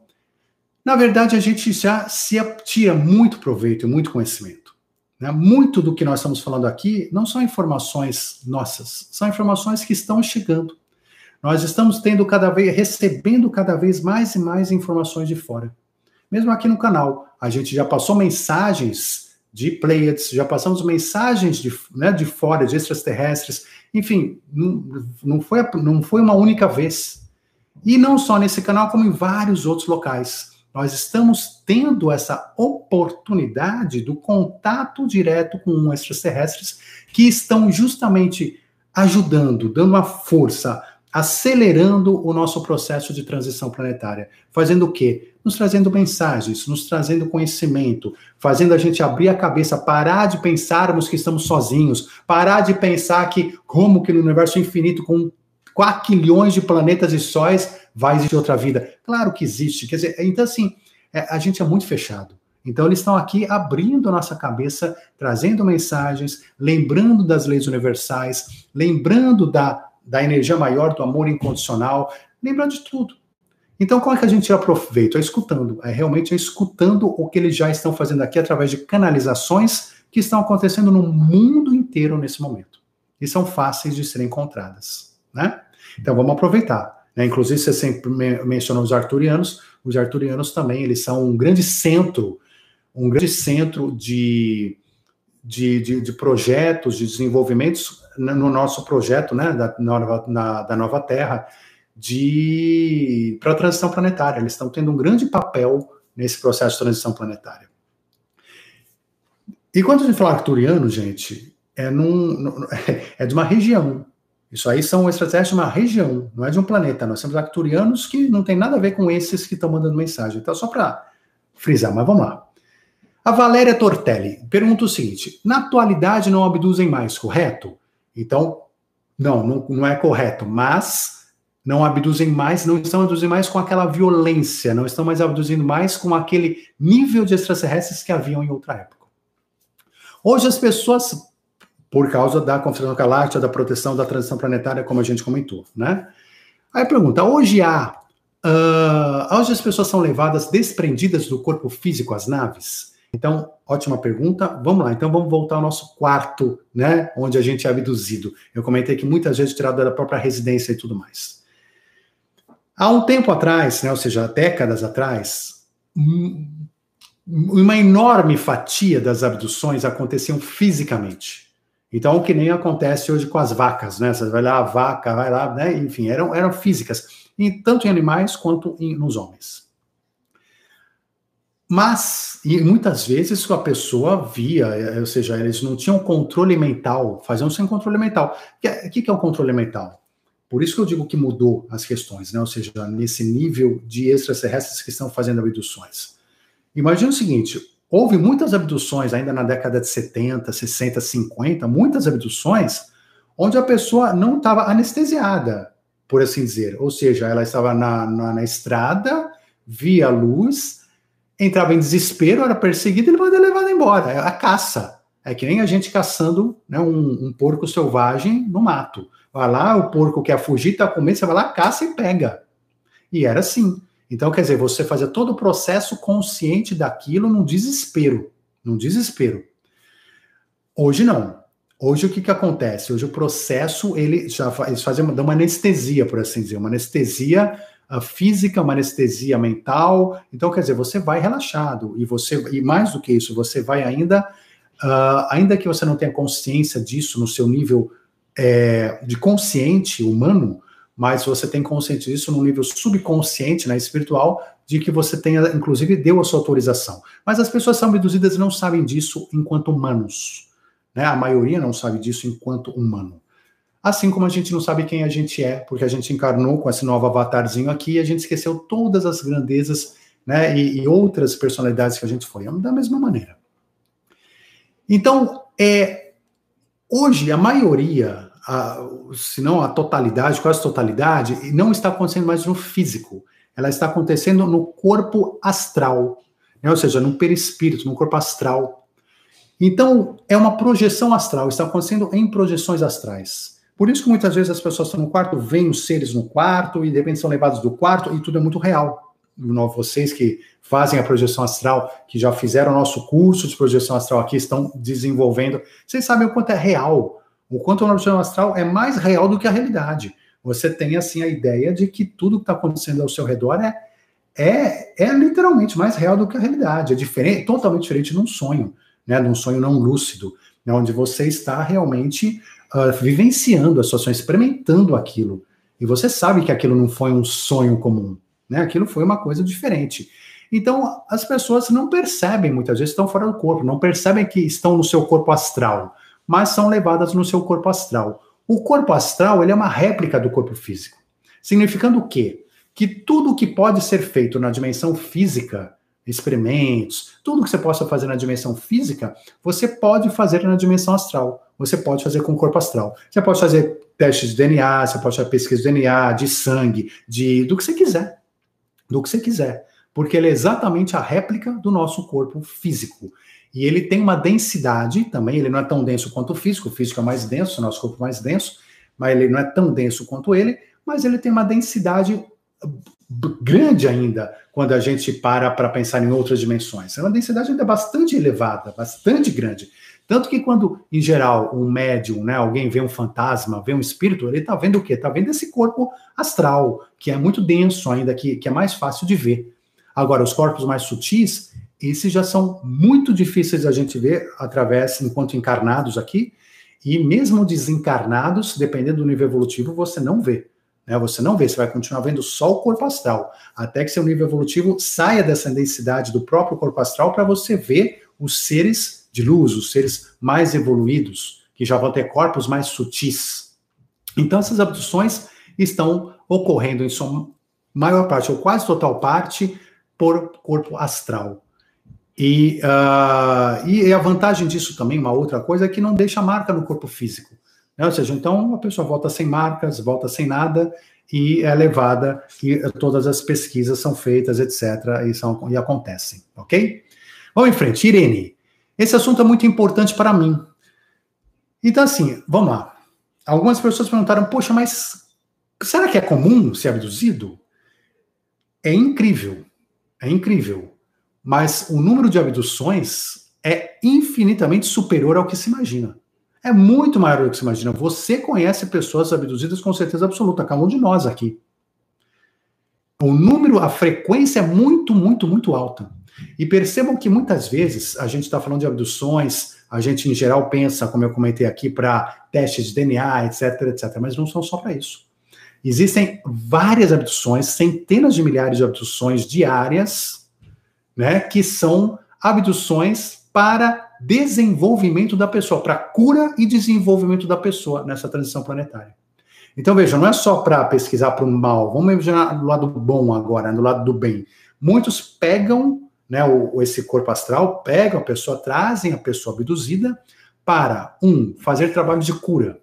A: Na verdade, a gente já se tira muito proveito e muito conhecimento. Né? Muito do que nós estamos falando aqui não são informações nossas, são informações que estão chegando. Nós estamos tendo cada vez, recebendo cada vez mais e mais informações de fora. Mesmo aqui no canal, a gente já passou mensagens de Pleiades, já passamos mensagens de, né, de fora, de extraterrestres, enfim, não, não, foi, não foi uma única vez. E não só nesse canal, como em vários outros locais. Nós estamos tendo essa oportunidade do contato direto com extraterrestres que estão justamente ajudando, dando uma força, acelerando o nosso processo de transição planetária. Fazendo o quê? Nos trazendo mensagens, nos trazendo conhecimento, fazendo a gente abrir a cabeça, parar de pensarmos que estamos sozinhos, parar de pensar que, como que no universo infinito, com 4 quilhões de planetas e sóis, vai existir outra vida. Claro que existe. Quer dizer, então, assim, é, a gente é muito fechado. Então, eles estão aqui abrindo a nossa cabeça, trazendo mensagens, lembrando das leis universais, lembrando da da energia maior, do amor incondicional, lembrando de tudo. Então, como é que a gente aproveita? É escutando, é realmente é escutando o que eles já estão fazendo aqui através de canalizações que estão acontecendo no mundo inteiro nesse momento. E são fáceis de serem encontradas, né? Então, vamos aproveitar. Né? Inclusive, você sempre mencionou os arturianos. Os arturianos também, eles são um grande centro, um grande centro de, de, de, de projetos, de desenvolvimentos no nosso projeto, né, da nova, na, da nova Terra, para a transição planetária. Eles estão tendo um grande papel nesse processo de transição planetária. E quando a gente fala arcturiano, gente, é, num, é de uma região. Isso aí são extraterrestres de uma região, não é de um planeta. Nós temos arcturianos que não tem nada a ver com esses que estão mandando mensagem. Então, só para frisar, mas vamos lá. A Valéria Tortelli pergunta o seguinte: na atualidade não abduzem mais, correto? Então, não, não, não é correto, mas não abduzem mais, não estão abduzindo mais com aquela violência, não estão mais abduzindo mais com aquele nível de extraterrestres que haviam em outra época. Hoje as pessoas, por causa da Confederação Galáctica, da proteção da transição planetária, como a gente comentou, né? Aí pergunta, hoje há, uh, hoje as pessoas são levadas desprendidas do corpo físico às naves? Então, ótima pergunta. Vamos lá, então vamos voltar ao nosso quarto, né? Onde a gente é abduzido. Eu comentei que muitas vezes tirado da própria residência e tudo mais. Há um tempo atrás, né, ou seja, décadas atrás, uma enorme fatia das abduções aconteciam fisicamente. Então, o que nem acontece hoje com as vacas, né? Você vai lá, a vaca, vai lá, né? Enfim, eram, eram físicas, tanto em animais quanto em, nos homens. Mas, e muitas vezes a pessoa via, eh, ou seja, eles não tinham controle mental, faziam sem controle mental. O que, que é o controle mental? Por isso que eu digo que mudou as questões, né? ou seja, nesse nível de extraterrestres que estão fazendo abduções. Imagina o seguinte: houve muitas abduções ainda na década de 70, 60, 50, muitas abduções, onde a pessoa não estava anestesiada, por assim dizer. Ou seja, ela estava na, na, na estrada, via luz, entrava em desespero, era perseguido ele levado embora. É a caça. É que nem a gente caçando né, um, um, porco selvagem no mato. Vai lá, o porco quer fugir, tá com medo, você vai lá, caça e pega. E era assim. Então, quer dizer, você fazia todo o processo consciente daquilo num desespero. Num desespero. Hoje não. Hoje o que, que acontece? Hoje o processo, ele já eles fazem uma, anestesia, por assim dizer, uma anestesia física, uma anestesia mental. Então, quer dizer, você vai relaxado e você e mais do que isso, você vai ainda, uh, ainda que você não tenha consciência disso no seu nível é, de consciente humano, mas você tem consciência disso no nível subconsciente, né, espiritual, de que você tenha, inclusive, deu a sua autorização. Mas as pessoas são abduzidas e não sabem disso enquanto humanos. Né? A maioria não sabe disso enquanto humano. Assim como a gente não sabe quem a gente é, porque a gente encarnou com esse novo avatarzinho aqui e a gente esqueceu todas as grandezas né, e, e outras personalidades que a gente foi. Da mesma maneira. Então, é, hoje, a maioria, a, se não a totalidade, quase totalidade, não está acontecendo mais no físico. Ela está acontecendo no corpo astral, né, ou seja, no perispírito, no corpo astral. Então, é uma projeção astral, está acontecendo em projeções astrais. Por isso que muitas vezes as pessoas estão no quarto, veem os seres no quarto e de repente são levados do quarto e tudo é muito real. Vocês que fazem a projeção astral, que já fizeram o nosso curso de projeção astral aqui, estão desenvolvendo, vocês sabem o quanto é real. O quanto a projeção astral é mais real do que a realidade. Você tem assim a ideia de que tudo que está acontecendo ao seu redor é, é, é literalmente mais real do que a realidade. É diferente, totalmente diferente de um sonho, né? De um sonho não lúcido, né? onde você está realmente uh, vivenciando a situação, experimentando aquilo. E você sabe que aquilo não foi um sonho comum, né? Aquilo foi uma coisa diferente. Então, as pessoas não percebem, muitas vezes estão fora do corpo, não percebem que estão no seu corpo astral, mas são levadas no seu corpo astral. O corpo astral, ele é uma réplica do corpo físico. Significando o quê? Que tudo que pode ser feito na dimensão física, experimentos, tudo que você possa fazer na dimensão física, você pode fazer na dimensão astral você pode fazer com o corpo astral. Você pode fazer testes de DNA, você pode fazer pesquisa de DNA, de sangue, de do que você quiser. Do que você quiser. Porque ele é exatamente a réplica do nosso corpo físico. E ele tem uma densidade também, ele não é tão denso quanto o físico, o físico é mais denso, o nosso corpo é mais denso, mas ele não é tão denso quanto ele, mas ele tem uma densidade grande ainda quando a gente para para pensar em outras dimensões. É uma densidade ainda bastante elevada, bastante grande. Tanto que quando, em geral, um médium, né, alguém vê um fantasma, vê um espírito, ele está vendo o quê? Está vendo esse corpo astral, que é muito denso ainda, que, que é mais fácil de ver. Agora, os corpos mais sutis, esses já são muito difíceis a gente ver através, enquanto encarnados aqui, e mesmo desencarnados, dependendo do nível evolutivo, você não vê. Né? Você não vê, você vai continuar vendo só o corpo astral, até que seu nível evolutivo saia dessa densidade do próprio corpo astral para você ver os seres de luz, os seres mais evoluídos, que já vão ter corpos mais sutis. Então, essas abduções estão ocorrendo em sua maior parte, ou quase total parte, por corpo astral. E, uh, e a vantagem disso também, uma outra coisa, é que não deixa marca no corpo físico. Né? Ou seja, então a pessoa volta sem marcas, volta sem nada e é levada e todas as pesquisas são feitas, etc. E, são, e acontecem, ok? Vamos em frente. Irene, esse assunto é muito importante para mim. Então, assim, vamos lá. Algumas pessoas perguntaram, poxa, mas será que é comum ser abduzido? É incrível. É incrível. mas o número de abduções é infinitamente superior ao que se imagina. É muito maior do que se imagina. Você conhece pessoas abduzidas com certeza absoluta, cada um de nós aqui. O número, a frequência é muito, muito, muito alta. E percebam que muitas vezes a gente está falando de abduções, a gente em geral pensa, como eu comentei aqui, para testes de DNA, etc, etc, mas não são só para isso. Existem várias abduções, centenas de milhares de abduções diárias, né, que são abduções para desenvolvimento da pessoa, para cura e desenvolvimento da pessoa nessa transição planetária. Então, veja, não é só para pesquisar para o mal, vamos imaginar do lado bom agora, do lado do bem. Muitos pegam né, o, esse corpo astral, pegam a pessoa, trazem a pessoa abduzida para, um, fazer trabalho de cura.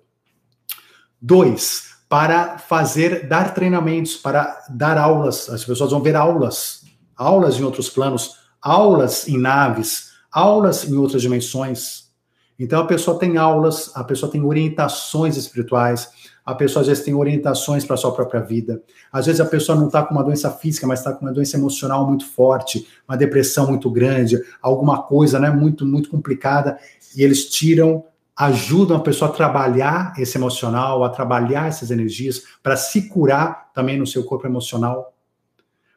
A: Dois, para fazer, dar treinamentos, para dar aulas. As pessoas vão ver aulas, aulas em outros planos, aulas em naves, aulas em outras dimensões. Então a pessoa tem aulas, a pessoa tem orientações espirituais, a pessoa às vezes tem orientações para a sua própria vida. Às vezes a pessoa não está com uma doença física, mas está com uma doença emocional muito forte, uma depressão muito grande, alguma coisa né, muito, muito complicada, e eles tiram, ajudam a pessoa a trabalhar esse emocional, a trabalhar essas energias, para se curar também no seu corpo emocional,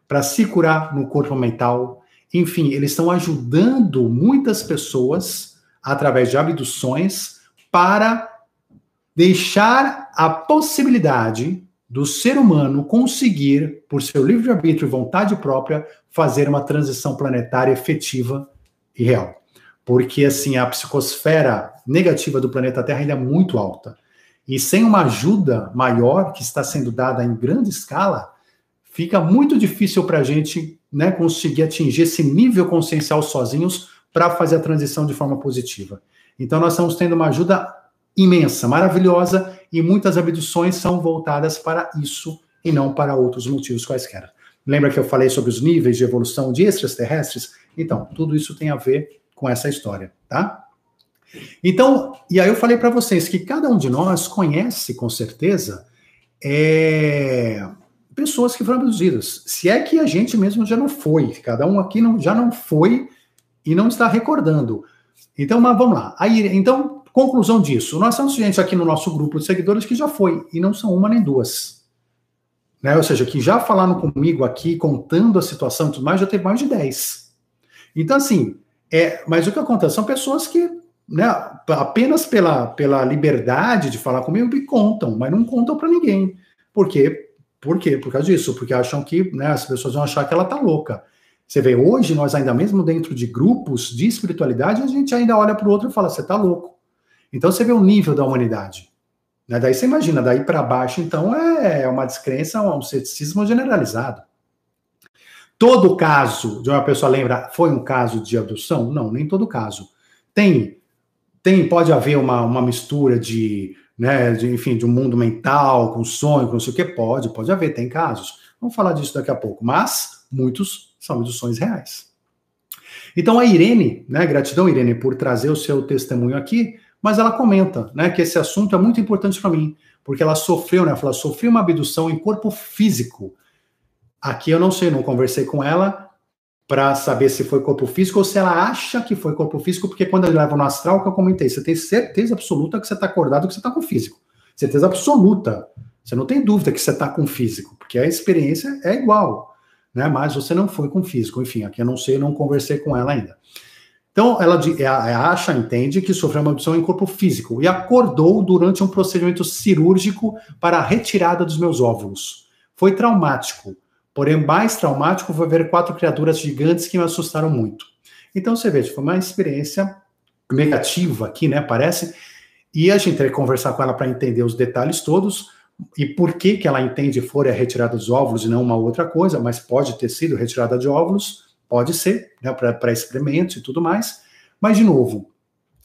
A: para se curar no corpo mental. Enfim, eles estão ajudando muitas pessoas através de abduções para deixar a possibilidade do ser humano conseguir, por seu livre-arbítrio e vontade própria, fazer uma transição planetária efetiva e real. Porque, assim, a psicosfera negativa do planeta Terra ainda é muito alta. E sem uma ajuda maior, que está sendo dada em grande escala, fica muito difícil para a gente né, conseguir atingir esse nível consciencial sozinhos para fazer a transição de forma positiva. Então, nós estamos tendo uma ajuda imensa, maravilhosa, e muitas abduções são voltadas para isso e não para outros motivos quaisquer. Lembra que eu falei sobre os níveis de evolução de extraterrestres? Então, tudo isso tem a ver com essa história, tá? Então, e aí eu falei para vocês que cada um de nós conhece com certeza é, pessoas que foram abduzidas. Se é que a gente mesmo já não foi, cada um aqui não, já não foi e não está recordando. Então, mas vamos lá. Aí, então, Conclusão disso, nós temos gente aqui no nosso grupo de seguidores que já foi, e não são uma nem duas. Né? Ou seja, que já falaram comigo aqui, contando a situação e tudo mais, já teve mais de 10. Então, assim, é, mas o que acontece? São pessoas que, né, apenas pela, pela liberdade de falar comigo, me contam, mas não contam para ninguém. Por quê? Por quê? Por causa disso, porque acham que né, as pessoas vão achar que ela tá louca. Você vê, hoje nós ainda mesmo dentro de grupos de espiritualidade, a gente ainda olha para o outro e fala, você tá louco. Então você vê o nível da humanidade. Né? Daí você imagina, daí para baixo, então é uma descrença, um ceticismo generalizado. Todo caso de uma pessoa lembra foi um caso de abdução? Não, nem todo caso. Tem, tem pode haver uma, uma mistura de, né, de, enfim, de um mundo mental com sonho, com não sei o que, pode, pode haver, tem casos. Vamos falar disso daqui a pouco, mas muitos são abduções reais. Então a Irene, né, gratidão Irene por trazer o seu testemunho aqui, mas ela comenta, né, que esse assunto é muito importante para mim, porque ela sofreu, né, ela sofreu uma abdução em corpo físico. Aqui eu não sei, não conversei com ela para saber se foi corpo físico ou se ela acha que foi corpo físico, porque quando ele leva no astral, que eu comentei, você tem certeza absoluta que você está acordado, que você está com físico. Certeza absoluta. Você não tem dúvida que você está com físico, porque a experiência é igual, né? Mas você não foi com físico. Enfim, aqui eu não sei, eu não conversei com ela ainda. Então, ela acha, entende que sofreu uma abdução em corpo físico e acordou durante um procedimento cirúrgico para a retirada dos meus óvulos. Foi traumático, porém mais traumático foi ver quatro criaturas gigantes que me assustaram muito. Então, você vê, foi uma experiência negativa aqui, né, parece, e a gente vai conversar com ela para entender os detalhes todos, e por que que ela entende for a retirada dos óvulos e não uma outra coisa, mas pode ter sido retirada de óvulos, Pode ser, né, para experimentos e tudo mais. Mas, de novo,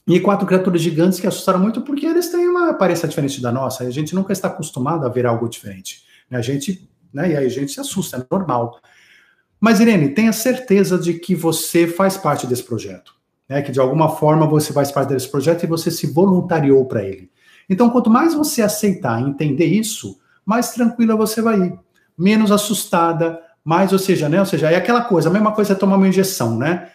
A: e quatro criaturas gigantes que assustaram muito porque eles têm uma aparência diferente da nossa. A gente nunca está acostumado a ver algo diferente. Né? A gente, né, e aí a gente se assusta, é normal. Mas, Irene, tenha certeza de que você faz parte desse projeto. Né? Que de alguma forma você faz parte desse projeto e você se voluntariou para ele. Então, quanto mais você aceitar e entender isso, mais tranquila você vai ir. Menos assustada, mas, ou seja, né? Ou seja, é aquela coisa, a mesma coisa é tomar uma injeção, né?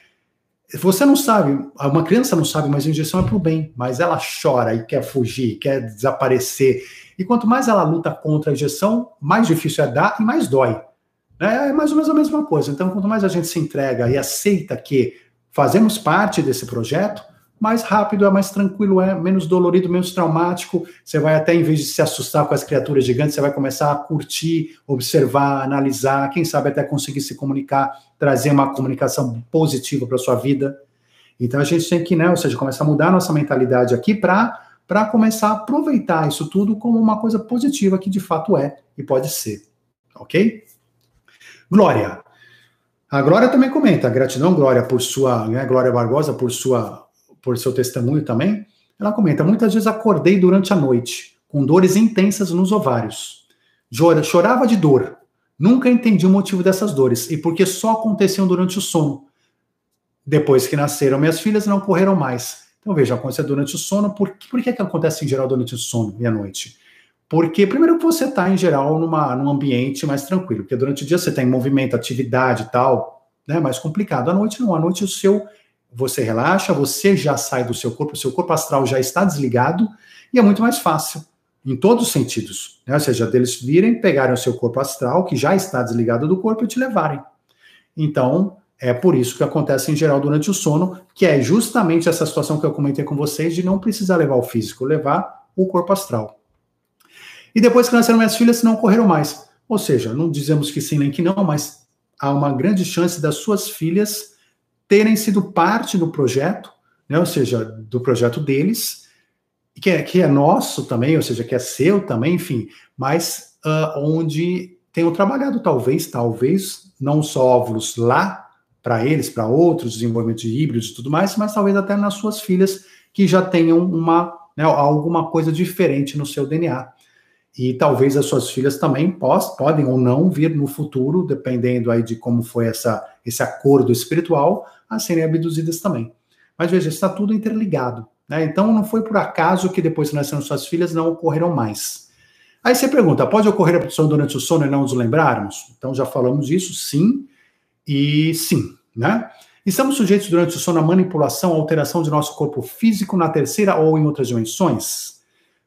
A: Você não sabe, uma criança não sabe, mas a injeção é para o bem, mas ela chora e quer fugir, quer desaparecer. E quanto mais ela luta contra a injeção, mais difícil é dar e mais dói. É mais ou menos a mesma coisa. Então, quanto mais a gente se entrega e aceita que fazemos parte desse projeto, mais rápido é, mais tranquilo é, menos dolorido, menos traumático. Você vai até, em vez de se assustar com as criaturas gigantes, você vai começar a curtir, observar, analisar, quem sabe até conseguir se comunicar, trazer uma comunicação positiva para sua vida. Então a gente tem que, né, ou seja, começar a mudar a nossa mentalidade aqui para para começar a aproveitar isso tudo como uma coisa positiva que de fato é e pode ser. OK? Glória. A Glória também comenta, gratidão, Glória, por sua, né, Glória Barbosa, por sua por seu testemunho também, ela comenta: muitas vezes acordei durante a noite, com dores intensas nos ovários. Chorava de dor. Nunca entendi o motivo dessas dores e porque só aconteciam durante o sono. Depois que nasceram minhas filhas, não ocorreram mais. Então veja, aconteceu durante o sono. Por, por que, que acontece em geral durante o sono e à noite? Porque, primeiro, que você está, em geral, numa, num ambiente mais tranquilo, porque durante o dia você tem movimento, atividade e tal, né, mais complicado. À noite, não. À noite, o seu você relaxa, você já sai do seu corpo, o seu corpo astral já está desligado e é muito mais fácil, em todos os sentidos. Né? Ou seja, deles virem, pegarem o seu corpo astral, que já está desligado do corpo, e te levarem. Então, é por isso que acontece em geral durante o sono, que é justamente essa situação que eu comentei com vocês de não precisar levar o físico, levar o corpo astral. E depois que nasceram minhas filhas, não ocorreram mais. Ou seja, não dizemos que sim nem que não, mas há uma grande chance das suas filhas terem sido parte do projeto, né, ou seja, do projeto deles, que é, que é nosso também, ou seja, que é seu também, enfim, mas uh, onde tenham trabalhado, talvez, talvez, não só óvulos lá, para eles, para outros, desenvolvimento de híbridos e tudo mais, mas talvez até nas suas filhas, que já tenham uma, né, alguma coisa diferente no seu DNA. E talvez as suas filhas também pos, podem ou não vir no futuro, dependendo aí de como foi essa, esse acordo espiritual, a serem abduzidas também. Mas veja, está tudo interligado. Né? Então não foi por acaso que depois que nasceram suas filhas não ocorreram mais. Aí você pergunta, pode ocorrer abdução durante o sono e não nos lembrarmos? Então já falamos disso, sim e sim. Né? Estamos sujeitos durante o sono à manipulação, alteração de nosso corpo físico na terceira ou em outras dimensões?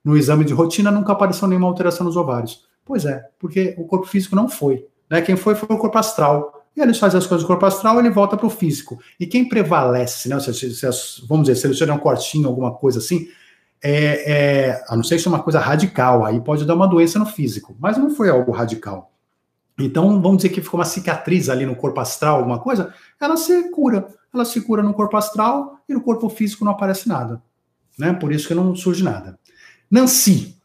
A: No exame de rotina nunca apareceu nenhuma alteração nos ovários. Pois é, porque o corpo físico não foi. Né? Quem foi foi o corpo astral e eles fazem as coisas do corpo astral, ele volta para o físico. E quem prevalece, né? Se, se, se, vamos dizer, se ele tiver um cortinho, alguma coisa assim, é, é, a não ser que seja uma coisa radical, aí pode dar uma doença no físico, mas não foi algo radical. Então, vamos dizer que ficou uma cicatriz ali no corpo astral, alguma coisa, ela se cura. Ela se cura no corpo astral e no corpo físico não aparece nada. Né? Por isso que não surge nada. Nancy.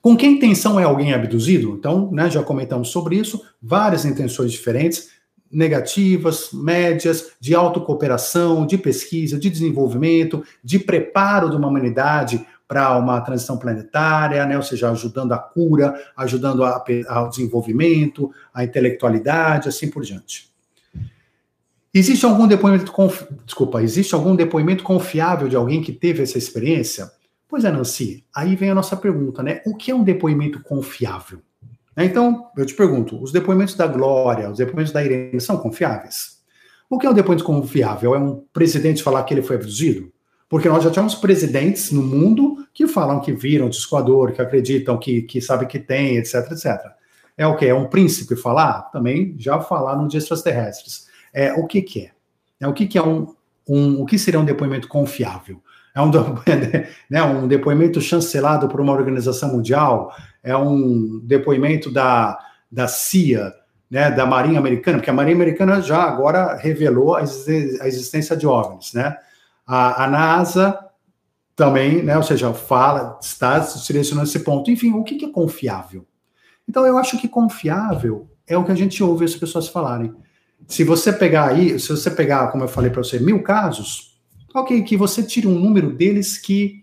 A: Com que intenção é alguém abduzido? Então, né, já comentamos sobre isso, várias intenções diferentes negativas, médias, de autocooperação, de pesquisa, de desenvolvimento, de preparo de uma humanidade para uma transição planetária, né? ou seja, ajudando a cura, ajudando a, ao desenvolvimento, a intelectualidade, assim por diante. Existe algum depoimento confi... desculpa, existe algum depoimento confiável de alguém que teve essa experiência? Pois é, Nancy, aí vem a nossa pergunta, né? O que é um depoimento confiável? Né, então, eu te pergunto: os depoimentos da Glória, os depoimentos da Irene são confiáveis? O que é um depoimento confiável? É um presidente falar que ele foi abduzido? Porque nós já tínhamos presidentes no mundo que falam que viram discoador, que acreditam que, que sabe que tem, etc, etc. É o que? É um príncipe falar? Também já falaram de extraterrestres. É, o que, que é? é? O que, que é um, um. O que seria um depoimento confiável? É um, né, um depoimento chancelado por uma organização mundial? é um depoimento da, da CIA, né, da Marinha Americana, porque a Marinha Americana já agora revelou a existência de OVNIs, né? A, a NASA também, né, ou seja, fala, está selecionando esse ponto. Enfim, o que, que é confiável? Então, eu acho que confiável é o que a gente ouve as pessoas falarem. Se você pegar aí, se você pegar, como eu falei para você, mil casos, ok, que você tire um número deles que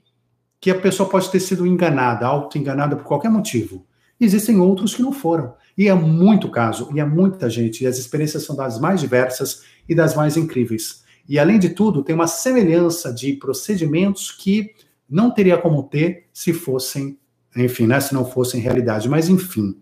A: que a pessoa pode ter sido enganada, auto-enganada por qualquer motivo. Existem outros que não foram. E é muito caso, e é muita gente, e as experiências são das mais diversas e das mais incríveis. E além de tudo, tem uma semelhança de procedimentos que não teria como ter se fossem, enfim, né, se não fossem realidade, mas enfim.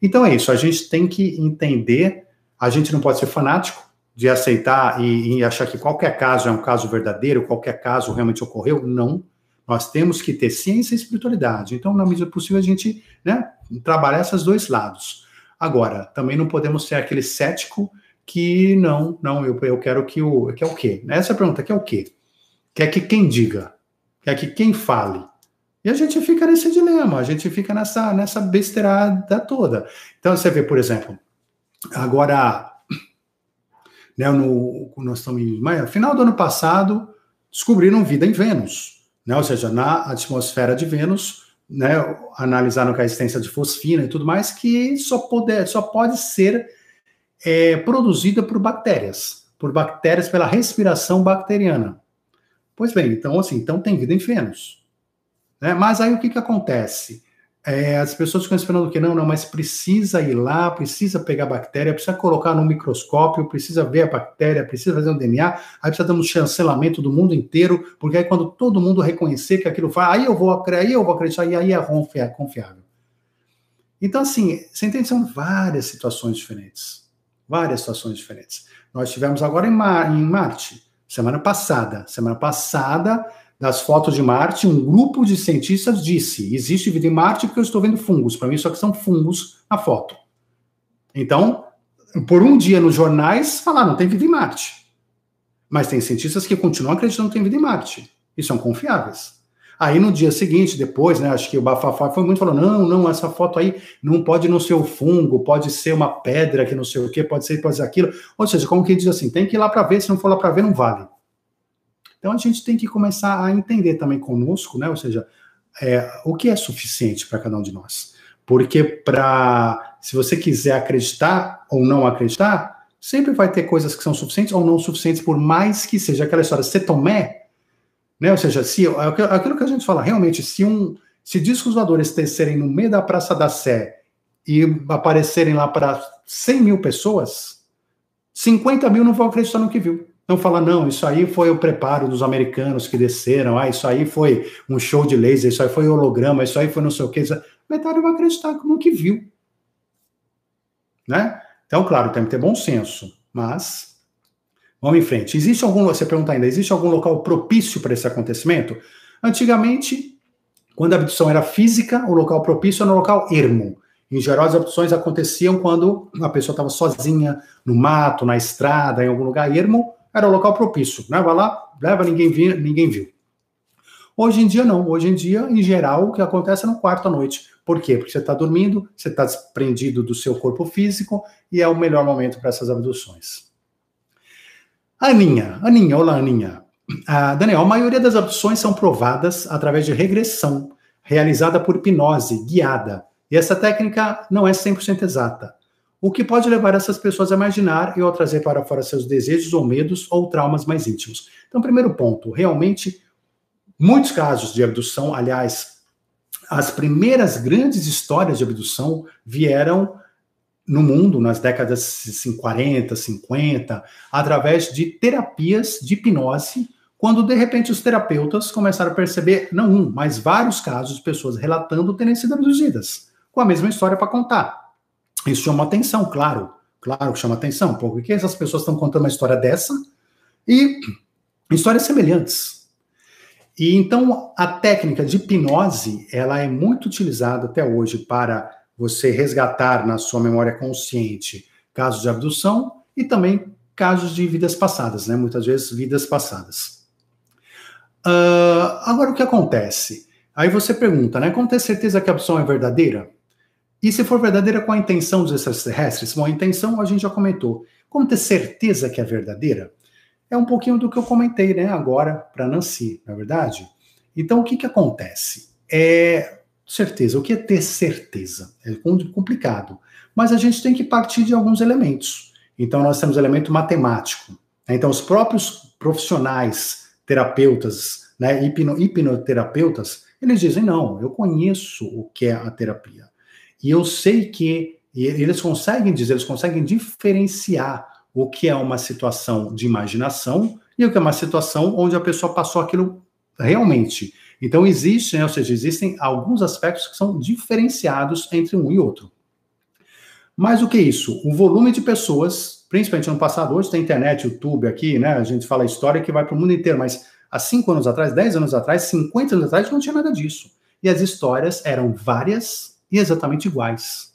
A: Então é isso, a gente tem que entender a gente não pode ser fanático de aceitar e, e achar que qualquer caso é um caso verdadeiro, qualquer caso realmente ocorreu. Não. Nós temos que ter ciência e espiritualidade. Então, na medida possível, a gente né, esses dois lados. Agora, também não podemos ser aquele cético que não, não, eu, eu quero que o. Que é o quê? Essa é pergunta, que é o quê? Quer que quem diga? Quer que quem fale? E a gente fica nesse dilema, a gente fica nessa, nessa besteirada toda. Então, você vê, por exemplo, agora, né, no, nós estamos em maio, final do ano passado, descobriram vida em Vênus, né, ou seja, na atmosfera de Vênus, né, analisaram que a existência de fosfina e tudo mais, que só pode, só pode ser é, produzida por bactérias, por bactérias pela respiração bacteriana. Pois bem, então assim, então tem vida em Vênus. Né? Mas aí o que, que acontece? É, as pessoas ficam esperando que não, não, mas precisa ir lá, precisa pegar a bactéria, precisa colocar no microscópio, precisa ver a bactéria, precisa fazer um DNA, aí precisa dar um chancelamento do mundo inteiro, porque aí quando todo mundo reconhecer que aquilo faz, aí eu vou, aí eu vou acreditar, e aí é confiável. Então, assim, você entende? São várias situações diferentes. Várias situações diferentes. Nós tivemos agora em, Mar em Marte, semana passada. Semana passada, das fotos de Marte, um grupo de cientistas disse: existe vida em Marte porque eu estou vendo fungos. Para mim, só que são fungos na foto. Então, por um dia nos jornais, falaram: tem vida em Marte. Mas tem cientistas que continuam acreditando que tem vida em Marte. E são confiáveis. Aí no dia seguinte, depois, né, acho que o Bafafá foi muito falando: não, não, essa foto aí não pode não ser o fungo, pode ser uma pedra que não sei o que, pode ser, pode ser aquilo. Ou seja, como que diz assim: tem que ir lá para ver, se não for lá para ver, não vale. Então a gente tem que começar a entender também conosco, né? Ou seja, é, o que é suficiente para cada um de nós. Porque para se você quiser acreditar ou não acreditar, sempre vai ter coisas que são suficientes ou não suficientes, por mais que seja aquela história. Se Tomé, né? Ou seja, se aquilo que a gente fala, realmente, se um se discos voadores descerem no meio da Praça da Sé e aparecerem lá para 100 mil pessoas, 50 mil não vão acreditar no que viu. Não fala, não, isso aí foi o preparo dos americanos que desceram, ah, isso aí foi um show de laser, isso aí foi holograma, isso aí foi não sei o que. Metade vai acreditar como que viu. Né? Então, claro, tem que ter bom senso, mas vamos em frente. Existe algum, você pergunta ainda, existe algum local propício para esse acontecimento? Antigamente, quando a abdução era física, o local propício era no local ermo. Em geral, as abduções aconteciam quando a pessoa estava sozinha, no mato, na estrada, em algum lugar ermo, era o local propício. Né? Vai lá, leva, ninguém viu, ninguém viu. Hoje em dia, não. Hoje em dia, em geral, o que acontece é no quarto à noite. Por quê? Porque você está dormindo, você está desprendido do seu corpo físico e é o melhor momento para essas abduções. Aninha, Aninha, olá Aninha. Ah, Daniel, a maioria das abduções são provadas através de regressão, realizada por hipnose guiada. E essa técnica não é 100% exata o que pode levar essas pessoas a imaginar e ou trazer para fora seus desejos ou medos ou traumas mais íntimos. Então, primeiro ponto, realmente, muitos casos de abdução, aliás, as primeiras grandes histórias de abdução vieram no mundo nas décadas 40, 50, através de terapias de hipnose, quando de repente os terapeutas começaram a perceber, não um, mas vários casos de pessoas relatando terem sido abduzidas, com a mesma história para contar. Isso chama atenção, claro. Claro que chama atenção, porque essas pessoas estão contando uma história dessa e histórias semelhantes. E então a técnica de hipnose, ela é muito utilizada até hoje para você resgatar na sua memória consciente casos de abdução e também casos de vidas passadas, né? Muitas vezes vidas passadas. Uh, agora o que acontece? Aí você pergunta, né? Como ter certeza que a abdução é verdadeira? E se for verdadeira, qual a intenção dos extraterrestres? Bom, a intenção a gente já comentou. Como ter certeza que é verdadeira? É um pouquinho do que eu comentei né, agora para Nancy, na é verdade? Então, o que, que acontece? É certeza. O que é ter certeza? É complicado. Mas a gente tem que partir de alguns elementos. Então, nós temos elemento matemático. Né? Então, os próprios profissionais, terapeutas, né, hipno, hipnoterapeutas, eles dizem: não, eu conheço o que é a terapia. E eu sei que eles conseguem dizer, eles conseguem diferenciar o que é uma situação de imaginação e o que é uma situação onde a pessoa passou aquilo realmente. Então existe, né, ou seja, existem alguns aspectos que são diferenciados entre um e outro. Mas o que é isso? O volume de pessoas, principalmente no passado, hoje tem internet, YouTube aqui, né? A gente fala história que vai para o mundo inteiro, mas há cinco anos atrás, dez anos atrás, 50 anos atrás, não tinha nada disso. E as histórias eram várias exatamente iguais.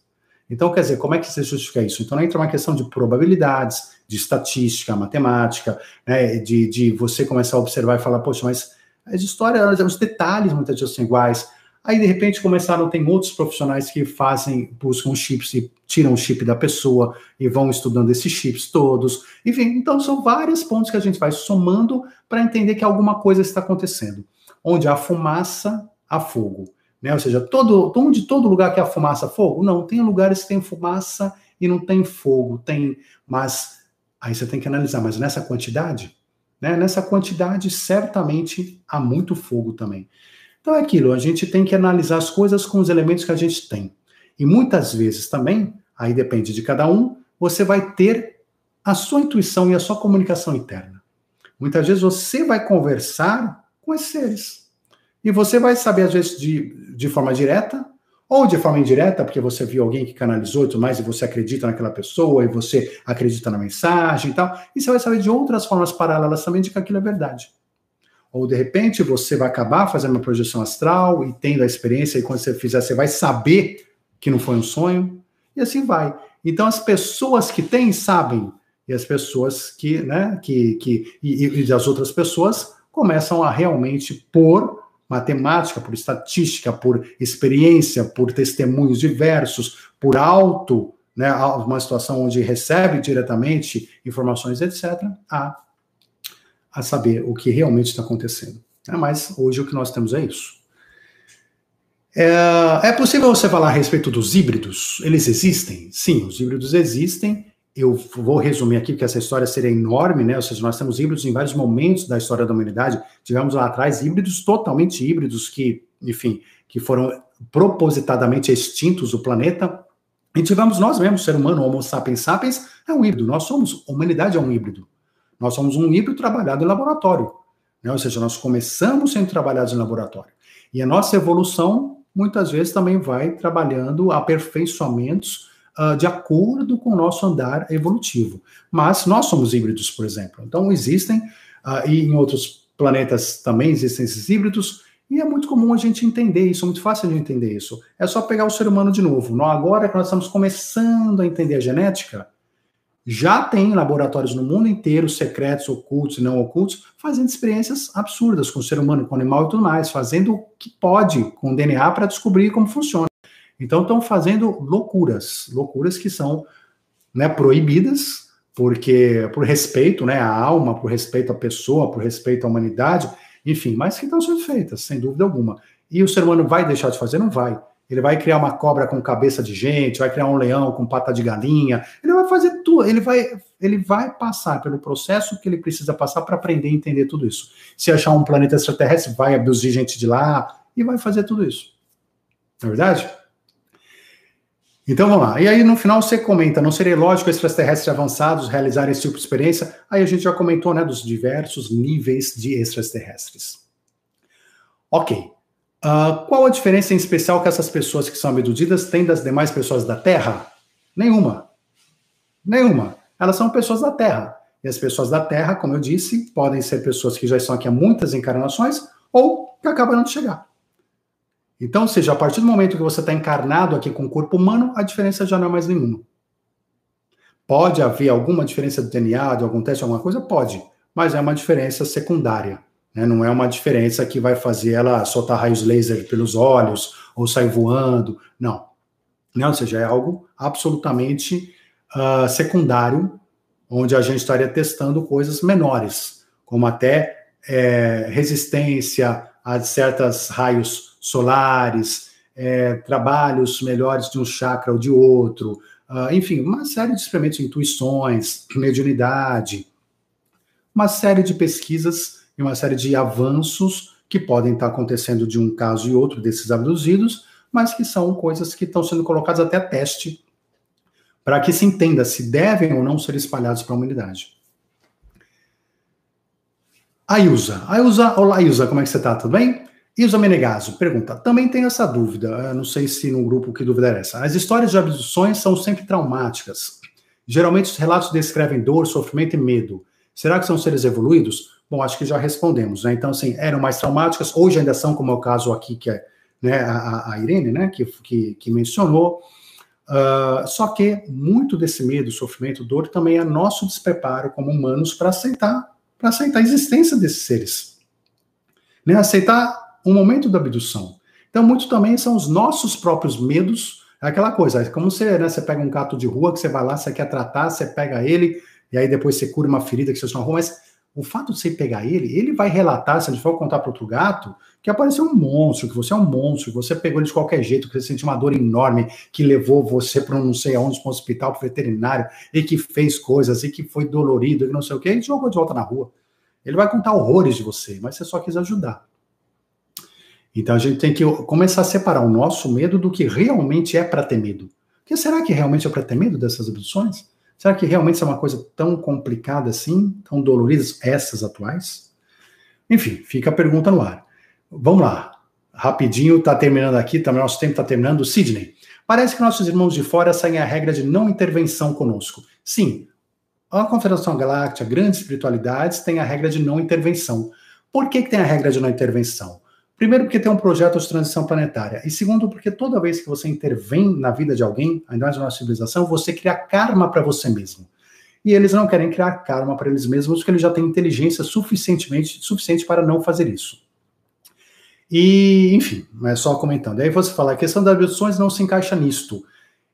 A: Então, quer dizer, como é que você justifica isso? Então, entra uma questão de probabilidades, de estatística, matemática, né, de, de você começar a observar e falar, poxa, mas as histórias, os detalhes muitas vezes são iguais. Aí, de repente, começaram, tem outros profissionais que fazem, buscam chips e tiram o chip da pessoa e vão estudando esses chips todos. Enfim, então são vários pontos que a gente vai somando para entender que alguma coisa está acontecendo. Onde há fumaça, há fogo. Né? Ou seja, todo, onde todo lugar que há fumaça, fogo? Não, tem lugares que tem fumaça e não tem fogo, tem, mas aí você tem que analisar, mas nessa quantidade, né? Nessa quantidade, certamente há muito fogo também. Então é aquilo, a gente tem que analisar as coisas com os elementos que a gente tem. E muitas vezes também, aí depende de cada um, você vai ter a sua intuição e a sua comunicação interna. Muitas vezes você vai conversar com esses seres. E você vai saber, às vezes, de, de forma direta, ou de forma indireta, porque você viu alguém que canalizou e tudo mais, e você acredita naquela pessoa, e você acredita na mensagem e tal, e você vai saber de outras formas paralelas também de que aquilo é verdade. Ou de repente você vai acabar fazendo uma projeção astral e tendo a experiência, e quando você fizer, você vai saber que não foi um sonho, e assim vai. Então as pessoas que têm sabem, e as pessoas que, né, que, que e, e as outras pessoas começam a realmente pôr matemática, por estatística, por experiência, por testemunhos diversos, por alto, né, uma situação onde recebe diretamente informações, etc., a, a saber o que realmente está acontecendo. É, mas hoje o que nós temos é isso. É, é possível você falar a respeito dos híbridos? Eles existem? Sim, os híbridos existem eu vou resumir aqui, porque essa história seria enorme, né? Ou seja, nós temos híbridos em vários momentos da história da humanidade. Tivemos lá atrás híbridos totalmente híbridos que, enfim, que foram propositadamente extintos do planeta. E tivemos nós mesmos, ser humano, Homo sapiens sapiens, é um híbrido. Nós somos, a humanidade é um híbrido. Nós somos um híbrido trabalhado em laboratório. Né? Ou seja, nós começamos sendo trabalhados em laboratório. E a nossa evolução, muitas vezes, também vai trabalhando aperfeiçoamentos uh, de acordo com o nosso andar evolutivo. Mas nós somos híbridos, por exemplo. Então existem, uh, e em outros planetas também existem esses híbridos, e é muito comum a gente entender isso, é muito fácil de entender isso. É só pegar o ser humano de novo. Não, agora que nós estamos começando a entender a genética, já tem laboratórios no mundo inteiro, secretos, ocultos e não ocultos, fazendo experiências absurdas com o ser humano, com o animal e tudo mais, fazendo o que pode com o DNA para descobrir como funciona. Então estão fazendo loucuras, loucuras que são né, proibidas, porque por respeito né, à alma, por respeito à pessoa, por respeito à humanidade, enfim, mas que estão sendo feitas, sem dúvida alguma. E o ser humano vai deixar de fazer? Não vai. Ele vai criar uma cobra com cabeça de gente, vai criar um leão com pata de galinha, ele vai fazer tudo, ele vai, ele vai passar pelo processo que ele precisa passar para aprender a entender tudo isso. Se achar um planeta extraterrestre, vai abduzir gente de lá e vai fazer tudo isso. Não é verdade? Então vamos lá. E aí no final você comenta, não seria lógico extraterrestres avançados realizarem esse tipo de experiência? Aí a gente já comentou, né, dos diversos níveis de extraterrestres. Ok. Uh, qual a diferença em especial que essas pessoas que são abduzidas têm das demais pessoas da Terra? Nenhuma. Nenhuma. Elas são pessoas da Terra. E as pessoas da Terra, como eu disse, podem ser pessoas que já estão aqui há muitas encarnações ou que acabaram de chegar. Então, ou seja, a partir do momento que você está encarnado aqui com o corpo humano, a diferença já não é mais nenhuma. Pode haver alguma diferença de DNA, de algum teste, alguma coisa? Pode, mas é uma diferença secundária. Né? Não é uma diferença que vai fazer ela soltar raios laser pelos olhos ou sair voando. Não. não ou seja, é algo absolutamente uh, secundário, onde a gente estaria testando coisas menores, como até é, resistência a certos raios solares, é, trabalhos melhores de um chakra ou de outro, uh, enfim, uma série de experimentos, intuições, mediunidade, uma série de pesquisas e uma série de avanços que podem estar acontecendo de um caso e outro desses abduzidos, mas que são coisas que estão sendo colocadas até a teste para que se entenda se devem ou não ser espalhados para a humanidade. Ayusa. Ayusa, olá Ayusa, como é que você está? Tudo bem? Isa Menegaso pergunta: também tenho essa dúvida, não sei se no grupo que dúvida é essa. As histórias de abduções são sempre traumáticas. Geralmente os relatos descrevem dor, sofrimento e medo. Será que são seres evoluídos? Bom, acho que já respondemos, né? Então, assim, eram mais traumáticas, hoje ainda são, como é o caso aqui, que é né, a, a Irene, né, que, que, que mencionou. Uh, só que muito desse medo, sofrimento, dor também é nosso despreparo como humanos para aceitar, para aceitar a existência desses seres. Né? Aceitar o momento da abdução. Então, muito também são os nossos próprios medos. É aquela coisa, é como você, né, você pega um gato de rua que você vai lá, você quer tratar, você pega ele, e aí depois você cura uma ferida que você na rua, mas o fato de você pegar ele, ele vai relatar, se ele for contar para outro gato, que apareceu um monstro, que você é um monstro, que você pegou ele de qualquer jeito, que você sentiu uma dor enorme, que levou você para não sei aonde, para um hospital, para veterinário, e que fez coisas, e que foi dolorido, e não sei o quê, e jogou de volta na rua. Ele vai contar horrores de você, mas você só quis ajudar. Então a gente tem que começar a separar o nosso medo do que realmente é para ter medo. Porque será que realmente é para ter medo dessas abduções? Será que realmente é uma coisa tão complicada assim, tão doloridas essas atuais? Enfim, fica a pergunta no ar. Vamos lá. Rapidinho, está terminando aqui, também nosso tempo está terminando. Sidney, parece que nossos irmãos de fora seguem a regra de não intervenção conosco. Sim, a Confederação Galáctica, grandes espiritualidades, tem a regra de não intervenção. Por que, que tem a regra de não intervenção? Primeiro, porque tem um projeto de transição planetária. E segundo, porque toda vez que você intervém na vida de alguém, ainda mais na nossa civilização, você cria karma para você mesmo. E eles não querem criar karma para eles mesmos, porque eles já têm inteligência suficientemente suficiente para não fazer isso. E, enfim, é só comentando. Aí você fala, a questão das abduções não se encaixa nisto.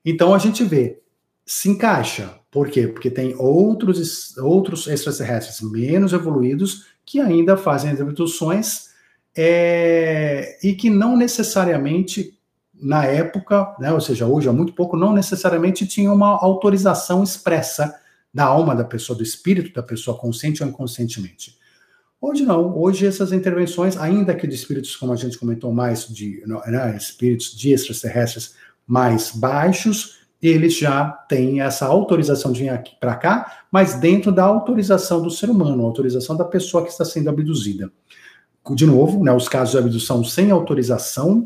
A: Então a gente vê, se encaixa. Por quê? Porque tem outros, outros extraterrestres menos evoluídos que ainda fazem as abduções é, e que não necessariamente, na época, né, ou seja, hoje há muito pouco, não necessariamente tinha uma autorização expressa da alma da pessoa, do espírito da pessoa, consciente ou inconscientemente. Hoje não, hoje essas intervenções, ainda que de espíritos, como a gente comentou mais, de né, espíritos de extraterrestres mais baixos, eles já têm essa autorização de vir aqui para cá, mas dentro da autorização do ser humano, autorização da pessoa que está sendo abduzida de novo, né, os casos de abdução sem autorização,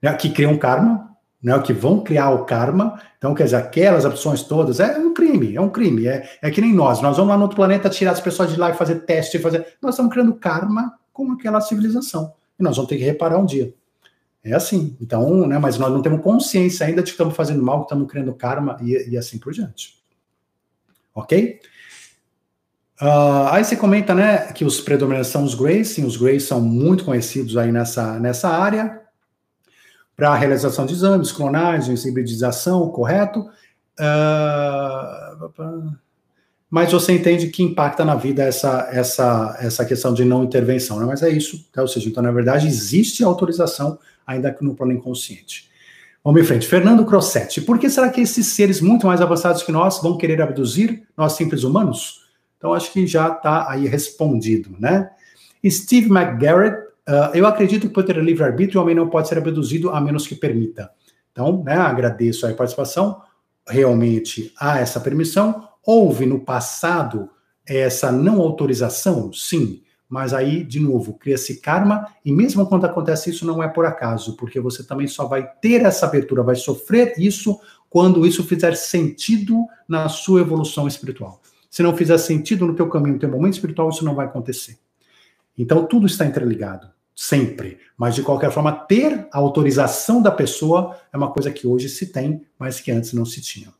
A: né, que criam karma, né, que vão criar o karma. Então, quer dizer, aquelas abduções todas é um crime, é um crime. É, é que nem nós. Nós vamos lá no outro planeta tirar as pessoas de lá e fazer teste, fazer. Nós estamos criando karma com aquela civilização. E nós vamos ter que reparar um dia. É assim. Então, né, mas nós não temos consciência ainda de que estamos fazendo mal, que estamos criando karma e, e assim por diante. Ok? Uh, aí você comenta, né, que os predominantes são os Greys, sim, os Greys são muito conhecidos aí nessa, nessa área, para a realização de exames, clonagens, hibridização, correto? Uh, mas você entende que impacta na vida essa, essa, essa questão de não intervenção, né? Mas é isso, tá? ou seja, então, na verdade, existe autorização, ainda que no plano inconsciente. Vamos em frente. Fernando Crossetti, por que será que esses seres muito mais avançados que nós vão querer abduzir nós simples humanos? Então, acho que já está aí respondido, né? Steve McGarrett, uh, eu acredito que por ter livre-arbítrio, o homem não pode ser abduzido a menos que permita. Então, né, agradeço a participação. Realmente há essa permissão. Houve no passado essa não autorização? Sim. Mas aí, de novo, cria-se karma, e mesmo quando acontece isso, não é por acaso, porque você também só vai ter essa abertura, vai sofrer isso quando isso fizer sentido na sua evolução espiritual se não fizer sentido no teu caminho, no teu momento espiritual, isso não vai acontecer. Então, tudo está interligado, sempre. Mas, de qualquer forma, ter a autorização da pessoa é uma coisa que hoje se tem, mas que antes não se tinha.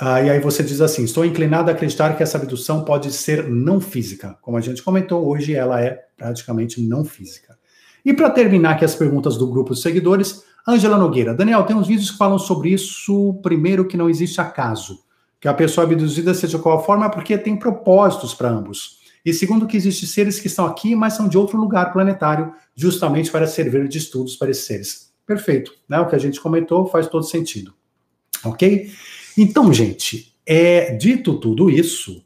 A: Ah, e aí você diz assim: estou inclinado a acreditar que essa abdução pode ser não física. Como a gente comentou, hoje ela é praticamente não física. E para terminar aqui as perguntas do grupo de seguidores, Ângela Nogueira. Daniel, tem uns vídeos que falam sobre isso. Primeiro, que não existe acaso que a pessoa abduzida seja qual forma, porque tem propósitos para ambos. E segundo, que existem seres que estão aqui, mas são de outro lugar planetário, justamente para servir de estudos para esses seres. Perfeito. Né? O que a gente comentou faz todo sentido. Ok? Então, gente, é dito tudo isso,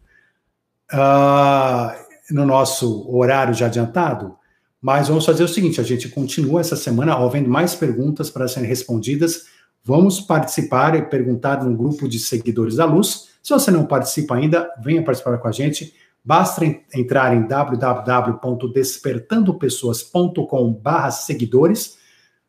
A: uh, no nosso horário já adiantado, mas vamos fazer o seguinte: a gente continua essa semana, havendo mais perguntas para serem respondidas. Vamos participar e perguntar no grupo de seguidores da luz. Se você não participa ainda, venha participar com a gente Basta entrar em www.despertandopessoas.com/seguidores,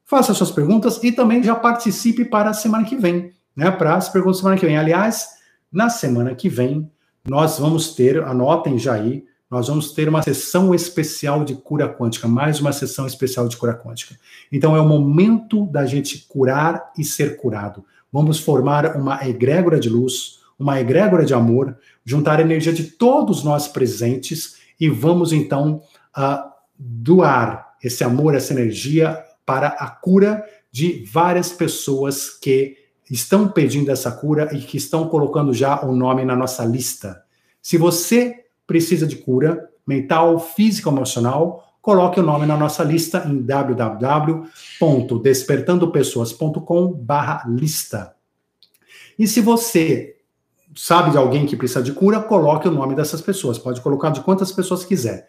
A: faça suas perguntas e também já participe para a semana que vem, né? Para as perguntas da semana que vem. Aliás, na semana que vem nós vamos ter, anotem já aí, nós vamos ter uma sessão especial de cura quântica, mais uma sessão especial de cura quântica. Então é o momento da gente curar e ser curado. Vamos formar uma egrégora de luz, uma egrégora de amor, juntar a energia de todos nós presentes e vamos então uh, doar esse amor, essa energia para a cura de várias pessoas que estão pedindo essa cura e que estão colocando já o nome na nossa lista. Se você precisa de cura mental, física emocional, coloque o nome na nossa lista em www.despertandopessoas.com/lista. E se você sabe de alguém que precisa de cura, coloque o nome dessas pessoas. Pode colocar de quantas pessoas quiser.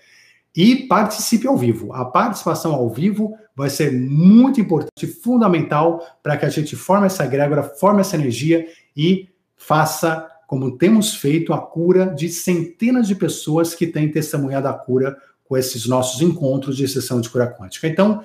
A: E participe ao vivo. A participação ao vivo vai ser muito importante, fundamental para que a gente forme essa egrégora, forme essa energia e faça, como temos feito, a cura de centenas de pessoas que têm testemunhado a cura com esses nossos encontros de sessão de cura quântica. Então,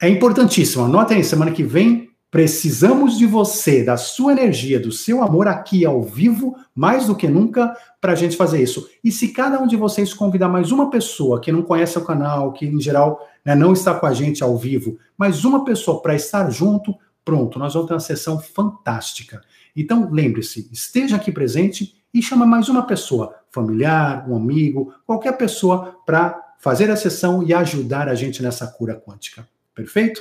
A: é importantíssimo. Anotem aí, semana que vem Precisamos de você, da sua energia, do seu amor aqui ao vivo, mais do que nunca, para a gente fazer isso. E se cada um de vocês convidar mais uma pessoa que não conhece o canal, que em geral né, não está com a gente ao vivo, mais uma pessoa para estar junto, pronto, nós vamos ter uma sessão fantástica. Então, lembre-se, esteja aqui presente e chama mais uma pessoa, familiar, um amigo, qualquer pessoa, para fazer a sessão e ajudar a gente nessa cura quântica. Perfeito?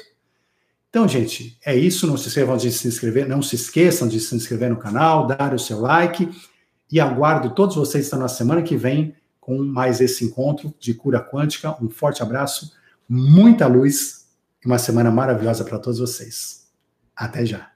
A: Então, gente, é isso. Não se esqueçam de se inscrever, não se esqueçam de se inscrever no canal, dar o seu like e aguardo todos vocês na semana que vem com mais esse encontro de cura quântica. Um forte abraço, muita luz e uma semana maravilhosa para todos vocês. Até já.